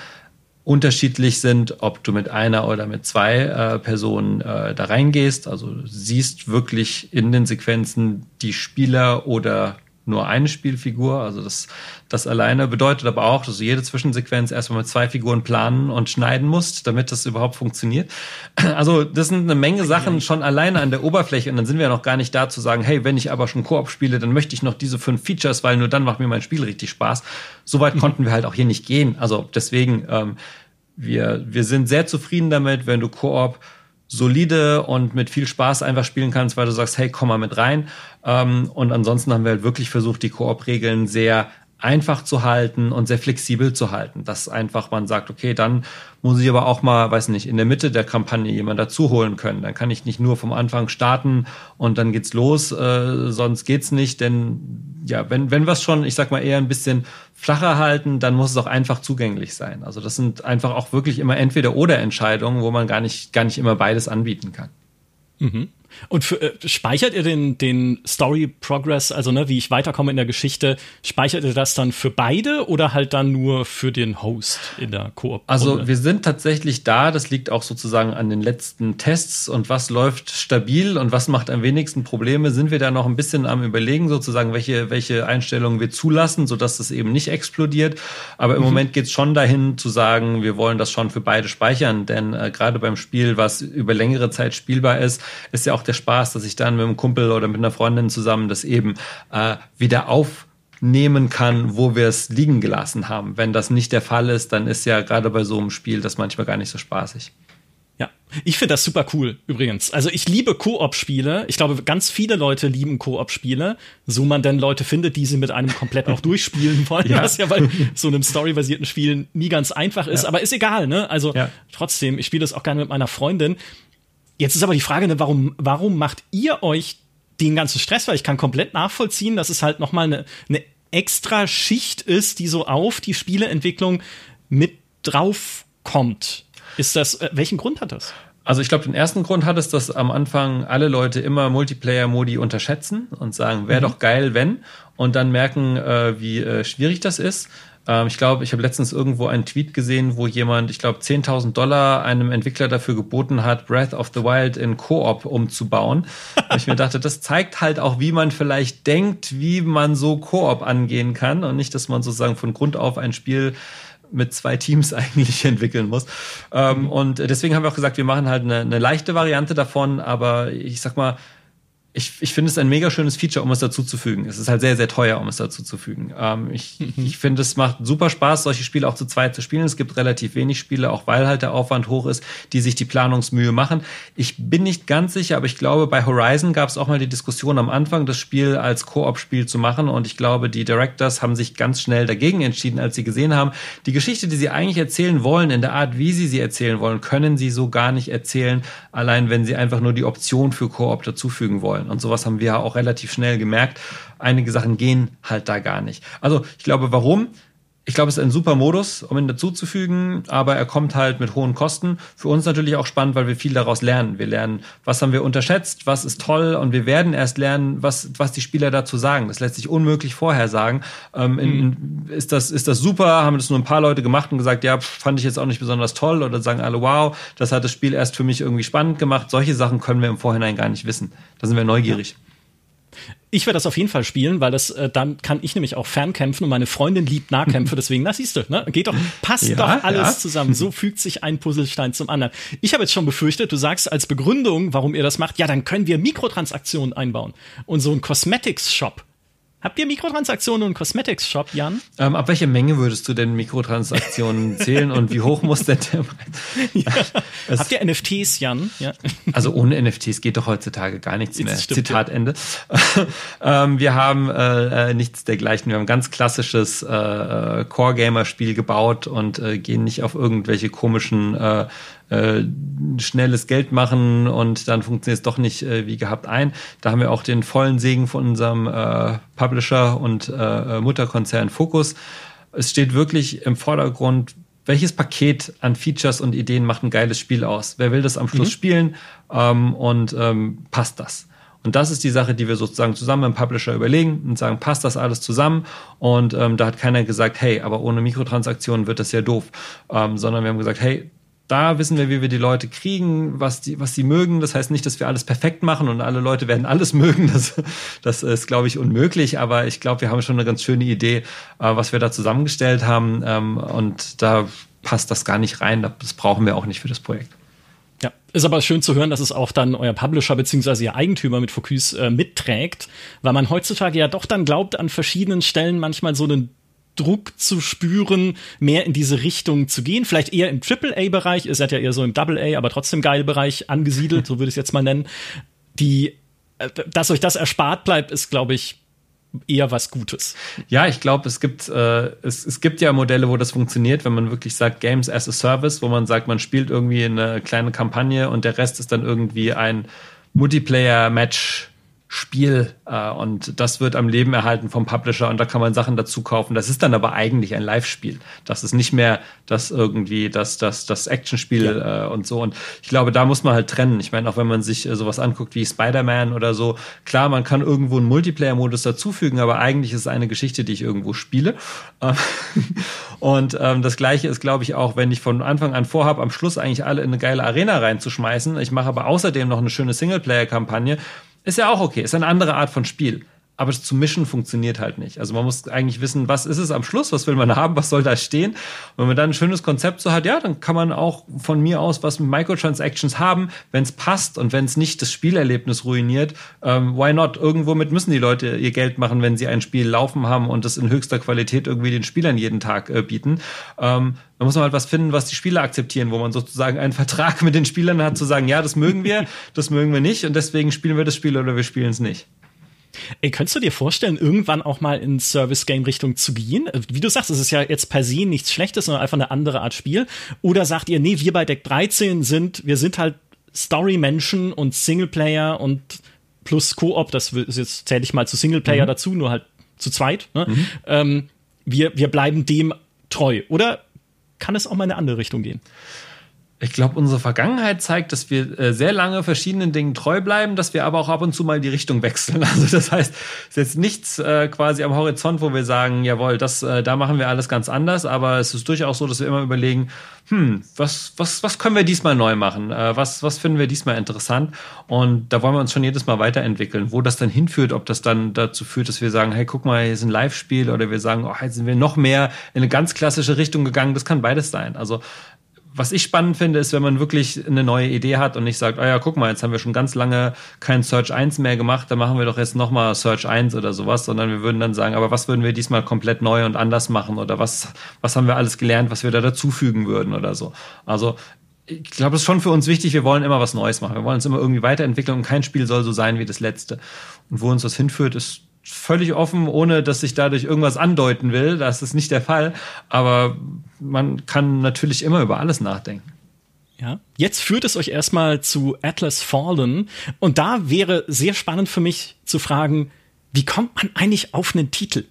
unterschiedlich sind, ob du mit einer oder mit zwei äh, Personen äh, da reingehst. Also siehst wirklich in den Sequenzen die Spieler oder nur eine Spielfigur. Also das, das alleine bedeutet aber auch, dass du jede Zwischensequenz erstmal mit zwei Figuren planen und schneiden musst, damit das überhaupt funktioniert. Also das sind eine Menge Sachen schon alleine an der Oberfläche und dann sind wir noch gar nicht da zu sagen, hey, wenn ich aber schon Koop spiele, dann möchte ich noch diese fünf Features, weil nur dann macht mir mein Spiel richtig Spaß. Soweit mhm. konnten wir halt auch hier nicht gehen. Also deswegen, ähm, wir, wir sind sehr zufrieden damit, wenn du Koop solide und mit viel Spaß einfach spielen kannst, weil du sagst, hey, komm mal mit rein. Ähm, und ansonsten haben wir halt wirklich versucht, die Koop-Regeln sehr einfach zu halten und sehr flexibel zu halten. Dass einfach man sagt, okay, dann muss ich aber auch mal, weiß nicht, in der Mitte der Kampagne jemand dazu holen können. Dann kann ich nicht nur vom Anfang starten und dann geht's los, äh, sonst geht's nicht. Denn ja, wenn, wenn wir schon, ich sag mal, eher ein bisschen flacher halten, dann muss es auch einfach zugänglich sein. Also das sind einfach auch wirklich immer entweder oder Entscheidungen, wo man gar nicht, gar nicht immer beides anbieten kann. Mhm. Und für, äh, speichert ihr den, den Story Progress, also ne, wie ich weiterkomme in der Geschichte, speichert ihr das dann für beide oder halt dann nur für den Host in der Koop? Also wir sind tatsächlich da, das liegt auch sozusagen an den letzten Tests und was läuft stabil und was macht am wenigsten Probleme, sind wir da noch ein bisschen am überlegen, sozusagen, welche, welche Einstellungen wir zulassen, sodass das eben nicht explodiert. Aber im mhm. Moment geht es schon dahin zu sagen, wir wollen das schon für beide speichern, denn äh, gerade beim Spiel, was über längere Zeit spielbar ist, ist ja auch der Spaß, dass ich dann mit einem Kumpel oder mit einer Freundin zusammen das eben äh, wieder aufnehmen kann, wo wir es liegen gelassen haben. Wenn das nicht der Fall ist, dann ist ja gerade bei so einem Spiel das manchmal gar nicht so spaßig. Ja, ich finde das super cool übrigens. Also ich liebe Koop-Spiele. Ich glaube, ganz viele Leute lieben Koop-Spiele, so man denn Leute findet, die sie mit einem komplett auch durchspielen wollen, ja. was ja bei so einem storybasierten Spiel nie ganz einfach ist. Ja. Aber ist egal, ne? Also ja. trotzdem, ich spiele das auch gerne mit meiner Freundin. Jetzt ist aber die Frage, ne, warum, warum macht ihr euch den ganzen Stress? Weil ich kann komplett nachvollziehen, dass es halt noch mal eine, eine extra Schicht ist, die so auf die Spieleentwicklung mit drauf kommt. Ist das, äh, welchen Grund hat das? Also ich glaube, den ersten Grund hat es, dass am Anfang alle Leute immer Multiplayer-Modi unterschätzen und sagen, wäre mhm. doch geil, wenn, und dann merken, äh, wie äh, schwierig das ist. Ähm, ich glaube, ich habe letztens irgendwo einen Tweet gesehen, wo jemand, ich glaube, 10.000 Dollar einem Entwickler dafür geboten hat, Breath of the Wild in Koop umzubauen. und ich mir dachte, das zeigt halt auch, wie man vielleicht denkt, wie man so Koop angehen kann und nicht, dass man sozusagen von Grund auf ein Spiel mit zwei Teams eigentlich entwickeln muss. Ähm, und deswegen haben wir auch gesagt, wir machen halt eine, eine leichte Variante davon, aber ich sag mal, ich, ich finde es ein mega schönes Feature, um es dazu zu fügen. Es ist halt sehr, sehr teuer, um es dazu zu fügen. Ähm, ich mhm. ich finde, es macht super Spaß, solche Spiele auch zu zweit zu spielen. Es gibt relativ wenig Spiele, auch weil halt der Aufwand hoch ist, die sich die Planungsmühe machen. Ich bin nicht ganz sicher, aber ich glaube, bei Horizon gab es auch mal die Diskussion am Anfang, das Spiel als Koop-Spiel zu machen. Und ich glaube, die Directors haben sich ganz schnell dagegen entschieden, als sie gesehen haben, die Geschichte, die sie eigentlich erzählen wollen, in der Art, wie sie sie erzählen wollen, können sie so gar nicht erzählen, allein wenn sie einfach nur die Option für Koop dazufügen wollen wollen. Und sowas haben wir ja auch relativ schnell gemerkt. Einige Sachen gehen halt da gar nicht. Also ich glaube, warum? Ich glaube, es ist ein super Modus, um ihn dazuzufügen, aber er kommt halt mit hohen Kosten. Für uns natürlich auch spannend, weil wir viel daraus lernen. Wir lernen, was haben wir unterschätzt, was ist toll und wir werden erst lernen, was, was die Spieler dazu sagen. Das lässt sich unmöglich vorher sagen. Ähm, in, mhm. ist, das, ist das super? Haben das nur ein paar Leute gemacht und gesagt, ja, fand ich jetzt auch nicht besonders toll oder sagen alle, wow, das hat das Spiel erst für mich irgendwie spannend gemacht. Solche Sachen können wir im Vorhinein gar nicht wissen. Da sind wir neugierig. Ja. Ich werde das auf jeden Fall spielen, weil das äh, dann kann ich nämlich auch fernkämpfen und meine Freundin liebt Nahkämpfe, deswegen, na siehst du, ne? Geht doch, passt ja, doch alles ja. zusammen. So fügt sich ein Puzzlestein zum anderen. Ich habe jetzt schon befürchtet, du sagst als Begründung, warum ihr das macht, ja, dann können wir Mikrotransaktionen einbauen und so ein Cosmetics Shop Habt ihr Mikrotransaktionen und Cosmetics Shop, Jan? Ähm, ab welcher Menge würdest du denn Mikrotransaktionen zählen und wie hoch muss denn der ja. Habt ihr NFTs, Jan? Ja. Also ohne NFTs geht doch heutzutage gar nichts mehr. Stimmt, Zitat ja. Ende. ähm, wir haben äh, äh, nichts dergleichen. Wir haben ein ganz klassisches äh, äh Core-Gamer-Spiel gebaut und äh, gehen nicht auf irgendwelche komischen äh, äh, schnelles Geld machen und dann funktioniert es doch nicht äh, wie gehabt ein. Da haben wir auch den vollen Segen von unserem äh, Publisher und äh, Mutterkonzern Focus. Es steht wirklich im Vordergrund, welches Paket an Features und Ideen macht ein geiles Spiel aus? Wer will das am Schluss mhm. spielen? Ähm, und ähm, passt das? Und das ist die Sache, die wir sozusagen zusammen im Publisher überlegen und sagen, passt das alles zusammen? Und ähm, da hat keiner gesagt, hey, aber ohne Mikrotransaktionen wird das ja doof. Ähm, sondern wir haben gesagt, hey, da wissen wir, wie wir die Leute kriegen, was die, was sie mögen. Das heißt nicht, dass wir alles perfekt machen und alle Leute werden alles mögen. Das, das ist, glaube ich, unmöglich. Aber ich glaube, wir haben schon eine ganz schöne Idee, äh, was wir da zusammengestellt haben. Ähm, und da passt das gar nicht rein. Das brauchen wir auch nicht für das Projekt. Ja, ist aber schön zu hören, dass es auch dann euer Publisher beziehungsweise ihr Eigentümer mit Focus äh, mitträgt, weil man heutzutage ja doch dann glaubt, an verschiedenen Stellen manchmal so einen Druck zu spüren, mehr in diese Richtung zu gehen. Vielleicht eher im AAA-Bereich, ihr seid ja eher so im AA, aber trotzdem geil Bereich angesiedelt, so würde ich es jetzt mal nennen. Die, äh, dass euch das erspart bleibt, ist, glaube ich, eher was Gutes. Ja, ich glaube, es gibt äh, es, es gibt ja Modelle, wo das funktioniert, wenn man wirklich sagt Games as a Service, wo man sagt, man spielt irgendwie eine kleine Kampagne und der Rest ist dann irgendwie ein Multiplayer-Match Spiel äh, und das wird am Leben erhalten vom Publisher und da kann man Sachen dazu kaufen. Das ist dann aber eigentlich ein Live-Spiel. Das ist nicht mehr das irgendwie das das das Actionspiel ja. äh, und so und ich glaube, da muss man halt trennen. Ich meine, auch wenn man sich äh, sowas anguckt wie Spider-Man oder so, klar, man kann irgendwo einen Multiplayer-Modus dazufügen, aber eigentlich ist es eine Geschichte, die ich irgendwo spiele. Äh, und ähm, das gleiche ist, glaube ich, auch, wenn ich von Anfang an vorhabe, am Schluss eigentlich alle in eine geile Arena reinzuschmeißen. Ich mache aber außerdem noch eine schöne Singleplayer-Kampagne ist ja auch okay, ist eine andere Art von Spiel. Aber zu mischen funktioniert halt nicht. Also man muss eigentlich wissen, was ist es am Schluss, was will man haben, was soll da stehen. Und wenn man dann ein schönes Konzept so hat, ja, dann kann man auch von mir aus was mit Microtransactions haben, wenn es passt und wenn es nicht das Spielerlebnis ruiniert. Ähm, why not? Irgendwo mit müssen die Leute ihr Geld machen, wenn sie ein Spiel laufen haben und das in höchster Qualität irgendwie den Spielern jeden Tag äh, bieten. Ähm, da muss man halt was finden, was die Spieler akzeptieren, wo man sozusagen einen Vertrag mit den Spielern hat, zu sagen, ja, das mögen wir, das mögen wir nicht und deswegen spielen wir das Spiel oder wir spielen es nicht. Ey, könntest du dir vorstellen, irgendwann auch mal in Service-Game-Richtung zu gehen? Wie du sagst, es ist ja jetzt per se nichts Schlechtes, sondern einfach eine andere Art Spiel. Oder sagt ihr, nee, wir bei Deck 13 sind, wir sind halt Story-Menschen und Singleplayer und plus Koop, das jetzt zähle ich mal zu Singleplayer mhm. dazu, nur halt zu zweit. Ne? Mhm. Ähm, wir, wir bleiben dem treu. Oder kann es auch mal in eine andere Richtung gehen? Ich glaube, unsere Vergangenheit zeigt, dass wir äh, sehr lange verschiedenen Dingen treu bleiben, dass wir aber auch ab und zu mal die Richtung wechseln. Also das heißt, es ist jetzt nichts äh, quasi am Horizont, wo wir sagen, jawohl, das, äh, da machen wir alles ganz anders, aber es ist durchaus so, dass wir immer überlegen, hm, was, was, was können wir diesmal neu machen? Äh, was, was finden wir diesmal interessant? Und da wollen wir uns schon jedes Mal weiterentwickeln. Wo das dann hinführt, ob das dann dazu führt, dass wir sagen, hey, guck mal, hier ist ein Live-Spiel oder wir sagen, oh, jetzt sind wir noch mehr in eine ganz klassische Richtung gegangen. Das kann beides sein. Also was ich spannend finde, ist, wenn man wirklich eine neue Idee hat und nicht sagt, ah ja, guck mal, jetzt haben wir schon ganz lange kein Search 1 mehr gemacht, dann machen wir doch jetzt nochmal Search 1 oder sowas, sondern wir würden dann sagen, aber was würden wir diesmal komplett neu und anders machen oder was, was haben wir alles gelernt, was wir da dazufügen würden oder so. Also ich glaube, das ist schon für uns wichtig, wir wollen immer was Neues machen. Wir wollen uns immer irgendwie weiterentwickeln und kein Spiel soll so sein wie das letzte. Und wo uns das hinführt, ist völlig offen, ohne dass ich dadurch irgendwas andeuten will. Das ist nicht der Fall. Aber man kann natürlich immer über alles nachdenken. Ja. Jetzt führt es euch erstmal zu Atlas Fallen. Und da wäre sehr spannend für mich zu fragen, wie kommt man eigentlich auf einen Titel?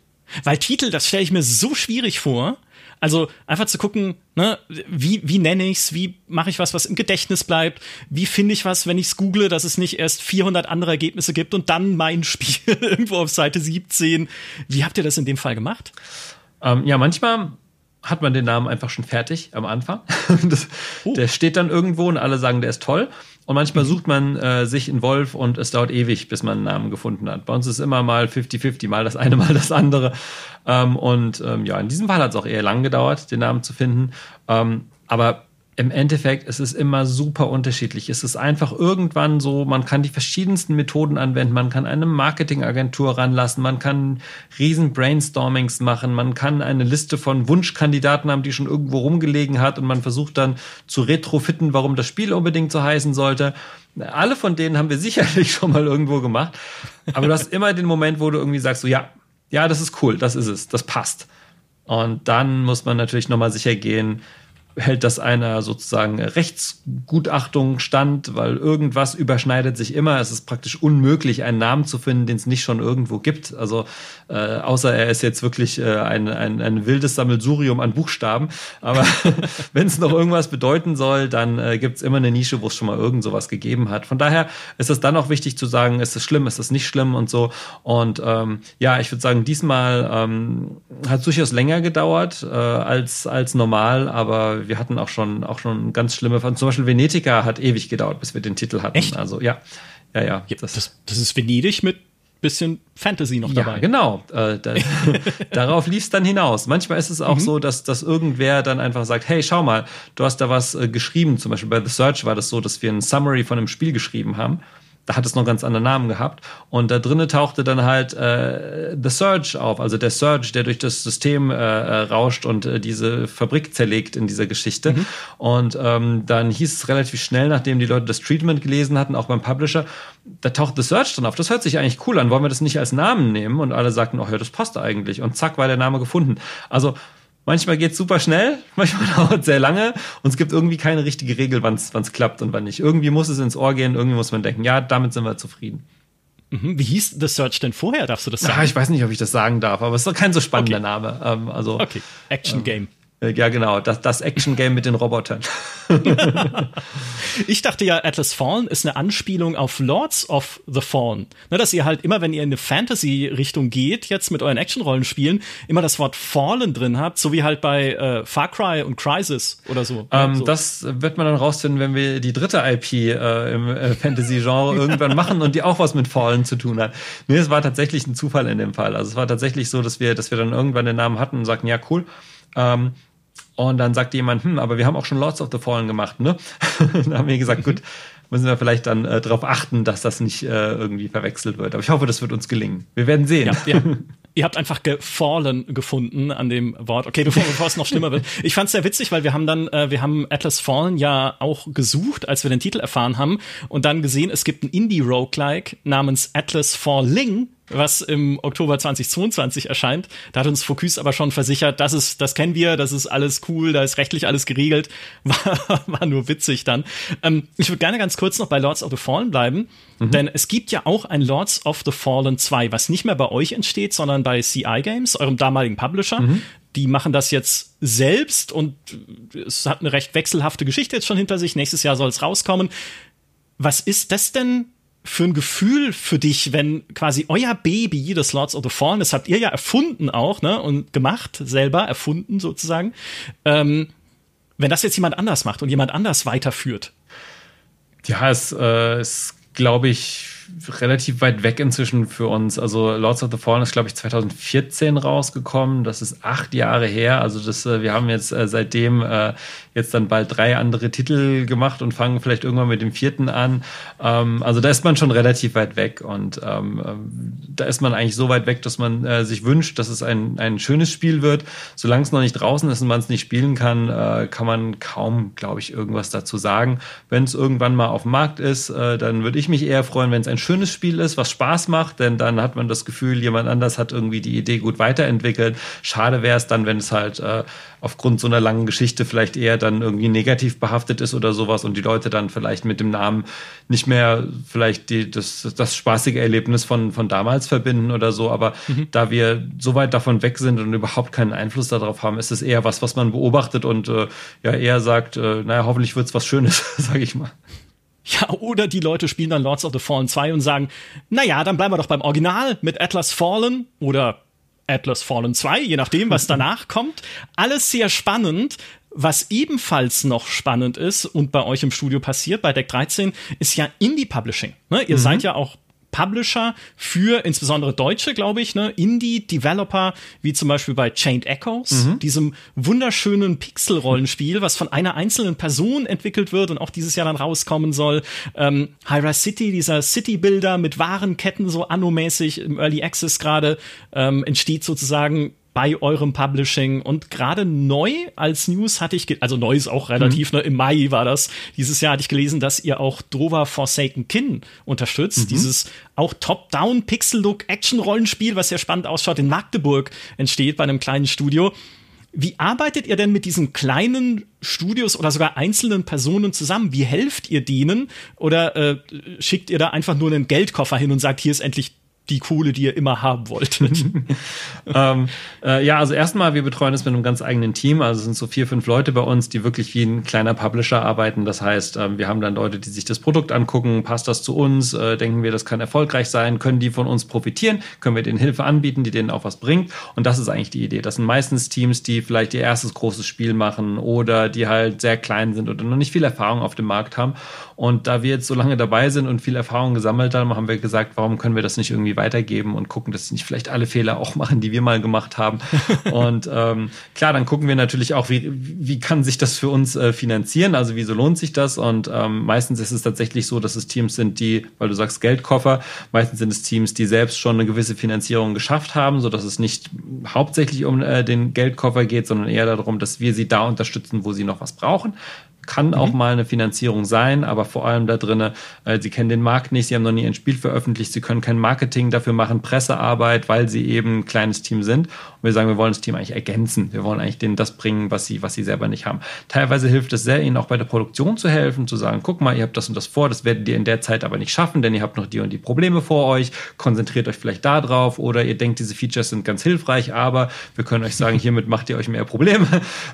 Weil Titel, das stelle ich mir so schwierig vor. Also einfach zu gucken, ne, wie, wie nenne ich's, wie mache ich was, was im Gedächtnis bleibt, wie finde ich was, wenn ich's google, dass es nicht erst 400 andere Ergebnisse gibt und dann mein Spiel irgendwo auf Seite 17. Wie habt ihr das in dem Fall gemacht? Ähm, ja, manchmal hat man den Namen einfach schon fertig am Anfang. Das, oh. Der steht dann irgendwo und alle sagen, der ist toll. Und manchmal mhm. sucht man äh, sich in Wolf und es dauert ewig, bis man einen Namen gefunden hat. Bei uns ist immer mal 50-50, mal das eine, mal das andere. Ähm, und ähm, ja, in diesem Fall hat es auch eher lang gedauert, den Namen zu finden. Ähm, aber im Endeffekt ist es immer super unterschiedlich. Es ist einfach irgendwann so, man kann die verschiedensten Methoden anwenden. Man kann eine Marketingagentur ranlassen, man kann riesen Brainstormings machen, man kann eine Liste von Wunschkandidaten haben, die schon irgendwo rumgelegen hat und man versucht dann zu retrofitten, warum das Spiel unbedingt so heißen sollte. Alle von denen haben wir sicherlich schon mal irgendwo gemacht. Aber du hast immer den Moment, wo du irgendwie sagst, so ja, ja, das ist cool, das ist es, das passt. Und dann muss man natürlich nochmal sicher gehen, hält das einer sozusagen Rechtsgutachtung stand, weil irgendwas überschneidet sich immer. Es ist praktisch unmöglich, einen Namen zu finden, den es nicht schon irgendwo gibt. Also äh, außer er ist jetzt wirklich äh, ein, ein, ein wildes Sammelsurium an Buchstaben. Aber wenn es noch irgendwas bedeuten soll, dann äh, gibt es immer eine Nische, wo es schon mal irgend sowas gegeben hat. Von daher ist es dann auch wichtig zu sagen, ist es schlimm, ist es nicht schlimm und so. Und ähm, ja, ich würde sagen, diesmal ähm, hat es durchaus länger gedauert äh, als, als normal, aber wir hatten auch schon, auch schon ganz schlimme, zum Beispiel Venetica hat ewig gedauert, bis wir den Titel hatten. Echt? Also ja, ja, ja. Das, das, das ist Venedig mit bisschen Fantasy noch dabei. Ja, genau. Äh, da, darauf lief es dann hinaus. Manchmal ist es auch mhm. so, dass, dass irgendwer dann einfach sagt, hey, schau mal, du hast da was äh, geschrieben. Zum Beispiel bei The Search war das so, dass wir ein Summary von einem Spiel geschrieben haben da hat es noch ganz andere Namen gehabt. Und da drinnen tauchte dann halt äh, The Surge auf, also der Surge, der durch das System äh, äh, rauscht und äh, diese Fabrik zerlegt in dieser Geschichte. Mhm. Und ähm, dann hieß es relativ schnell, nachdem die Leute das Treatment gelesen hatten, auch beim Publisher, da taucht The Surge dann auf. Das hört sich eigentlich cool an. Wollen wir das nicht als Namen nehmen? Und alle sagten, oh ja, das passt eigentlich. Und zack, war der Name gefunden. Also Manchmal geht es super schnell, manchmal dauert es sehr lange und es gibt irgendwie keine richtige Regel, wann es klappt und wann nicht. Irgendwie muss es ins Ohr gehen, irgendwie muss man denken, ja, damit sind wir zufrieden. Mhm. Wie hieß The Search denn vorher? Darfst du das sagen? Ja, ich weiß nicht, ob ich das sagen darf, aber es ist kein so spannender okay. Name. Ähm, also, okay, Action ähm, Game. Ja, genau, das, das Action-Game mit den Robotern. ich dachte ja, Atlas Fallen ist eine Anspielung auf Lords of the Fallen. Ne, dass ihr halt immer, wenn ihr in eine Fantasy-Richtung geht, jetzt mit euren Action-Rollenspielen, immer das Wort Fallen drin habt, so wie halt bei äh, Far Cry und Crisis oder so. Ähm, so. Das wird man dann rausfinden, wenn wir die dritte IP äh, im äh, Fantasy-Genre irgendwann machen und die auch was mit Fallen zu tun hat. Nee, es war tatsächlich ein Zufall in dem Fall. Also es war tatsächlich so, dass wir, dass wir dann irgendwann den Namen hatten und sagten, ja, cool. Ähm, und dann sagt jemand, hm, aber wir haben auch schon Lords of the Fallen gemacht, ne? dann haben wir gesagt, gut, müssen wir vielleicht dann äh, darauf achten, dass das nicht äh, irgendwie verwechselt wird. Aber ich hoffe, das wird uns gelingen. Wir werden sehen. Ja, ja. Ihr habt einfach gefallen gefunden an dem Wort. Okay, bevor, bevor es noch schlimmer wird. Ich fand es sehr witzig, weil wir haben dann, äh, wir haben Atlas Fallen ja auch gesucht, als wir den Titel erfahren haben und dann gesehen, es gibt ein Indie-Roguelike namens Atlas Falling was im Oktober 2022 erscheint. Da hat uns Focus aber schon versichert, das ist, das kennen wir, das ist alles cool, da ist rechtlich alles geregelt. War, war nur witzig dann. Ähm, ich würde gerne ganz kurz noch bei Lords of the Fallen bleiben, mhm. denn es gibt ja auch ein Lords of the Fallen 2, was nicht mehr bei euch entsteht, sondern bei CI Games, eurem damaligen Publisher. Mhm. die machen das jetzt selbst und es hat eine recht wechselhafte Geschichte jetzt schon hinter sich. Nächstes Jahr soll es rauskommen. Was ist das denn für ein Gefühl für dich, wenn quasi euer Baby, das Lords of the Fallen, das habt ihr ja erfunden auch, ne, und gemacht, selber erfunden sozusagen, ähm, wenn das jetzt jemand anders macht und jemand anders weiterführt? Ja, es äh, ist, glaube ich, relativ weit weg inzwischen für uns. Also Lords of the Fallen ist, glaube ich, 2014 rausgekommen. Das ist acht Jahre her. Also das, äh, wir haben jetzt äh, seitdem äh, jetzt dann bald drei andere Titel gemacht und fangen vielleicht irgendwann mit dem vierten an. Ähm, also da ist man schon relativ weit weg und ähm, ähm, da ist man eigentlich so weit weg, dass man äh, sich wünscht, dass es ein, ein schönes Spiel wird. Solange es noch nicht draußen ist und man es nicht spielen kann, äh, kann man kaum, glaube ich, irgendwas dazu sagen. Wenn es irgendwann mal auf dem Markt ist, äh, dann würde ich mich eher freuen, wenn es ein schönes Spiel ist, was Spaß macht, denn dann hat man das Gefühl, jemand anders hat irgendwie die Idee gut weiterentwickelt. Schade wäre es dann, wenn es halt äh, aufgrund so einer langen Geschichte vielleicht eher dann irgendwie negativ behaftet ist oder sowas und die Leute dann vielleicht mit dem Namen nicht mehr vielleicht die, das, das spaßige Erlebnis von, von damals verbinden oder so. Aber mhm. da wir so weit davon weg sind und überhaupt keinen Einfluss darauf haben, ist es eher was, was man beobachtet und äh, ja eher sagt, äh, naja, hoffentlich wird's was Schönes, sage ich mal. Ja, oder die Leute spielen dann Lords of the Fallen 2 und sagen, naja, dann bleiben wir doch beim Original mit Atlas Fallen oder Atlas Fallen 2, je nachdem, was danach kommt. Alles sehr spannend. Was ebenfalls noch spannend ist und bei euch im Studio passiert, bei Deck 13, ist ja Indie Publishing. Ne? Ihr mhm. seid ja auch Publisher für insbesondere Deutsche, glaube ich, ne, Indie-Developer, wie zum Beispiel bei Chained Echoes, mhm. diesem wunderschönen Pixel-Rollenspiel, was von einer einzelnen Person entwickelt wird und auch dieses Jahr dann rauskommen soll. Ähm, Hyra City, dieser City-Builder mit Warenketten, so anno-mäßig im Early Access gerade, ähm, entsteht sozusagen bei eurem Publishing. Und gerade neu als News hatte ich, also neu ist auch relativ, mhm. ne, im Mai war das, dieses Jahr hatte ich gelesen, dass ihr auch Drova Forsaken Kin unterstützt. Mhm. Dieses auch Top-Down Pixel-Look Action-Rollenspiel, was sehr spannend ausschaut, in Magdeburg entsteht bei einem kleinen Studio. Wie arbeitet ihr denn mit diesen kleinen Studios oder sogar einzelnen Personen zusammen? Wie helft ihr denen? Oder äh, schickt ihr da einfach nur einen Geldkoffer hin und sagt, hier ist endlich die Kohle, die ihr immer haben wolltet? ähm, äh, ja, also erstmal, wir betreuen es mit einem ganz eigenen Team. Also es sind so vier, fünf Leute bei uns, die wirklich wie ein kleiner Publisher arbeiten. Das heißt, ähm, wir haben dann Leute, die sich das Produkt angucken, passt das zu uns, äh, denken wir, das kann erfolgreich sein, können die von uns profitieren, können wir denen Hilfe anbieten, die denen auch was bringt. Und das ist eigentlich die Idee. Das sind meistens Teams, die vielleicht ihr erstes großes Spiel machen oder die halt sehr klein sind oder noch nicht viel Erfahrung auf dem Markt haben. Und da wir jetzt so lange dabei sind und viel Erfahrung gesammelt haben, haben wir gesagt, warum können wir das nicht irgendwie weitergeben und gucken, dass sie nicht vielleicht alle Fehler auch machen, die wir mal gemacht haben. und ähm, klar, dann gucken wir natürlich auch, wie, wie kann sich das für uns äh, finanzieren? Also wieso lohnt sich das? Und ähm, meistens ist es tatsächlich so, dass es Teams sind, die, weil du sagst Geldkoffer, meistens sind es Teams, die selbst schon eine gewisse Finanzierung geschafft haben, so dass es nicht hauptsächlich um äh, den Geldkoffer geht, sondern eher darum, dass wir sie da unterstützen, wo sie noch was brauchen kann mhm. auch mal eine Finanzierung sein, aber vor allem da drinnen, äh, sie kennen den Markt nicht, sie haben noch nie ein Spiel veröffentlicht, sie können kein Marketing dafür machen, Pressearbeit, weil sie eben ein kleines Team sind. Wir sagen, wir wollen das Team eigentlich ergänzen. Wir wollen eigentlich denen das bringen, was sie, was sie selber nicht haben. Teilweise hilft es sehr, ihnen auch bei der Produktion zu helfen, zu sagen, guck mal, ihr habt das und das vor, das werdet ihr in der Zeit aber nicht schaffen, denn ihr habt noch die und die Probleme vor euch, konzentriert euch vielleicht da drauf oder ihr denkt, diese Features sind ganz hilfreich, aber wir können euch sagen, hiermit macht ihr euch mehr Probleme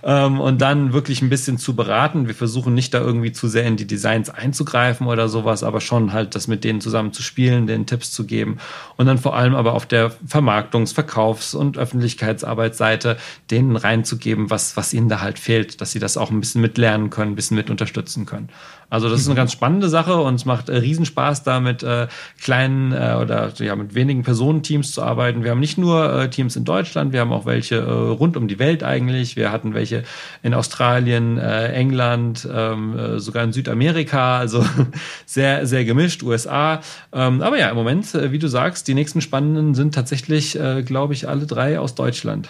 ähm, und dann wirklich ein bisschen zu beraten. Wir versuchen nicht da irgendwie zu sehr in die Designs einzugreifen oder sowas, aber schon halt das mit denen zusammen zu spielen, den Tipps zu geben und dann vor allem aber auf der Vermarktungs-, Verkaufs- und Öffentlichkeitsarbeitsseite denen reinzugeben, was, was ihnen da halt fehlt, dass sie das auch ein bisschen mitlernen können, ein bisschen mit unterstützen können. Also das ist eine ganz spannende Sache und es macht äh, Riesenspaß, da mit äh, kleinen äh, oder ja mit wenigen Personenteams zu arbeiten. Wir haben nicht nur äh, Teams in Deutschland, wir haben auch welche äh, rund um die Welt eigentlich. Wir hatten welche in Australien, äh, England, ähm, äh, sogar in Südamerika, also sehr, sehr gemischt, USA. Ähm, aber ja, im Moment, äh, wie du sagst, die nächsten spannenden sind tatsächlich, äh, glaube ich, alle drei aus Deutschland.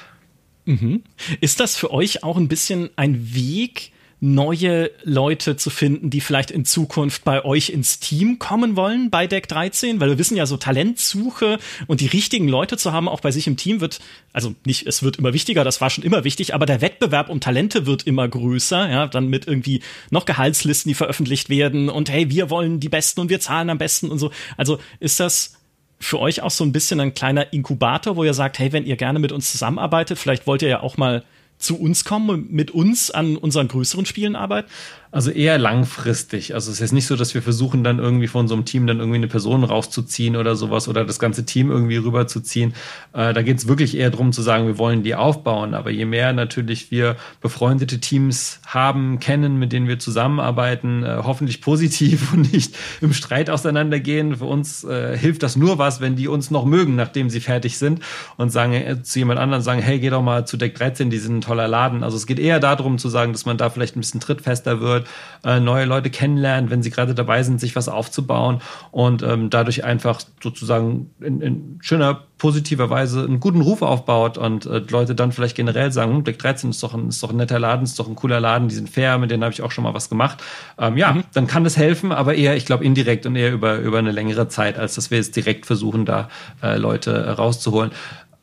Mhm. Ist das für euch auch ein bisschen ein Weg, neue Leute zu finden, die vielleicht in Zukunft bei euch ins Team kommen wollen bei Deck 13? Weil wir wissen ja, so Talentsuche und die richtigen Leute zu haben, auch bei sich im Team wird, also nicht, es wird immer wichtiger, das war schon immer wichtig, aber der Wettbewerb um Talente wird immer größer, ja, dann mit irgendwie noch Gehaltslisten, die veröffentlicht werden und hey, wir wollen die Besten und wir zahlen am besten und so. Also ist das für euch auch so ein bisschen ein kleiner Inkubator, wo ihr sagt, hey, wenn ihr gerne mit uns zusammenarbeitet, vielleicht wollt ihr ja auch mal zu uns kommen und mit uns an unseren größeren Spielen arbeiten? Also eher langfristig. Also es ist nicht so, dass wir versuchen, dann irgendwie von so einem Team dann irgendwie eine Person rauszuziehen oder sowas oder das ganze Team irgendwie rüberzuziehen. Äh, da geht es wirklich eher darum zu sagen, wir wollen die aufbauen. Aber je mehr natürlich wir befreundete Teams haben, kennen, mit denen wir zusammenarbeiten, äh, hoffentlich positiv und nicht im Streit auseinandergehen. Für uns äh, hilft das nur was, wenn die uns noch mögen, nachdem sie fertig sind und sagen äh, zu jemand anderem sagen, hey, geh doch mal zu Deck 13, die sind ein toller Laden. Also es geht eher darum zu sagen, dass man da vielleicht ein bisschen trittfester wird, äh, neue Leute kennenlernt, wenn sie gerade dabei sind, sich was aufzubauen und ähm, dadurch einfach sozusagen in, in schöner, positiver Weise einen guten Ruf aufbaut und äh, Leute dann vielleicht generell sagen, hm, Deck 13 ist doch, ein, ist doch ein netter Laden, ist doch ein cooler Laden, die sind fair, mit denen habe ich auch schon mal was gemacht. Ähm, ja, mhm. dann kann das helfen, aber eher, ich glaube, indirekt und eher über, über eine längere Zeit, als dass wir jetzt direkt versuchen, da äh, Leute äh, rauszuholen.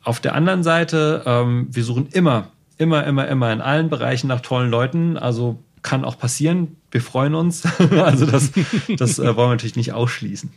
Auf der anderen Seite, ähm, wir suchen immer, immer, immer, immer in allen Bereichen nach tollen Leuten. Also kann auch passieren. Wir freuen uns. also das, das äh, wollen wir natürlich nicht ausschließen.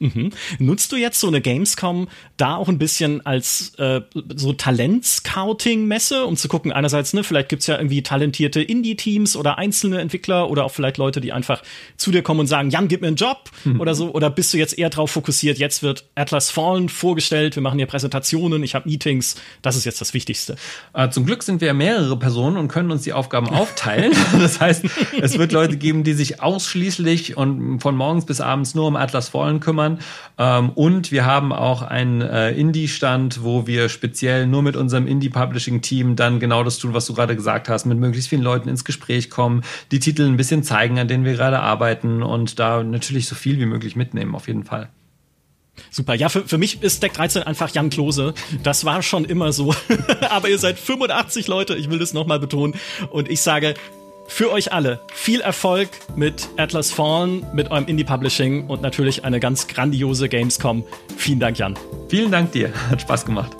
Mhm. Nutzt du jetzt so eine Gamescom da auch ein bisschen als äh, so Talent-Scouting-Messe, um zu gucken, einerseits, ne, vielleicht gibt's ja irgendwie talentierte Indie-Teams oder einzelne Entwickler oder auch vielleicht Leute, die einfach zu dir kommen und sagen, Jan, gib mir einen Job mhm. oder so, oder bist du jetzt eher drauf fokussiert, jetzt wird Atlas Fallen vorgestellt, wir machen hier Präsentationen, ich habe Meetings, das ist jetzt das Wichtigste. Äh, zum Glück sind wir mehrere Personen und können uns die Aufgaben aufteilen. das heißt, es wird Leute geben, die sich ausschließlich und von morgens bis abends nur um Atlas Fallen kümmern kümmern. Ähm, und wir haben auch einen äh, Indie-Stand, wo wir speziell nur mit unserem Indie-Publishing-Team dann genau das tun, was du gerade gesagt hast, mit möglichst vielen Leuten ins Gespräch kommen, die Titel ein bisschen zeigen, an denen wir gerade arbeiten und da natürlich so viel wie möglich mitnehmen, auf jeden Fall. Super. Ja, für, für mich ist Deck 13 einfach Jan Klose. Das war schon immer so. Aber ihr seid 85 Leute, ich will das nochmal betonen. Und ich sage, für euch alle viel Erfolg mit Atlas Fallen, mit eurem Indie Publishing und natürlich eine ganz grandiose Gamescom. Vielen Dank, Jan. Vielen Dank dir. Hat Spaß gemacht.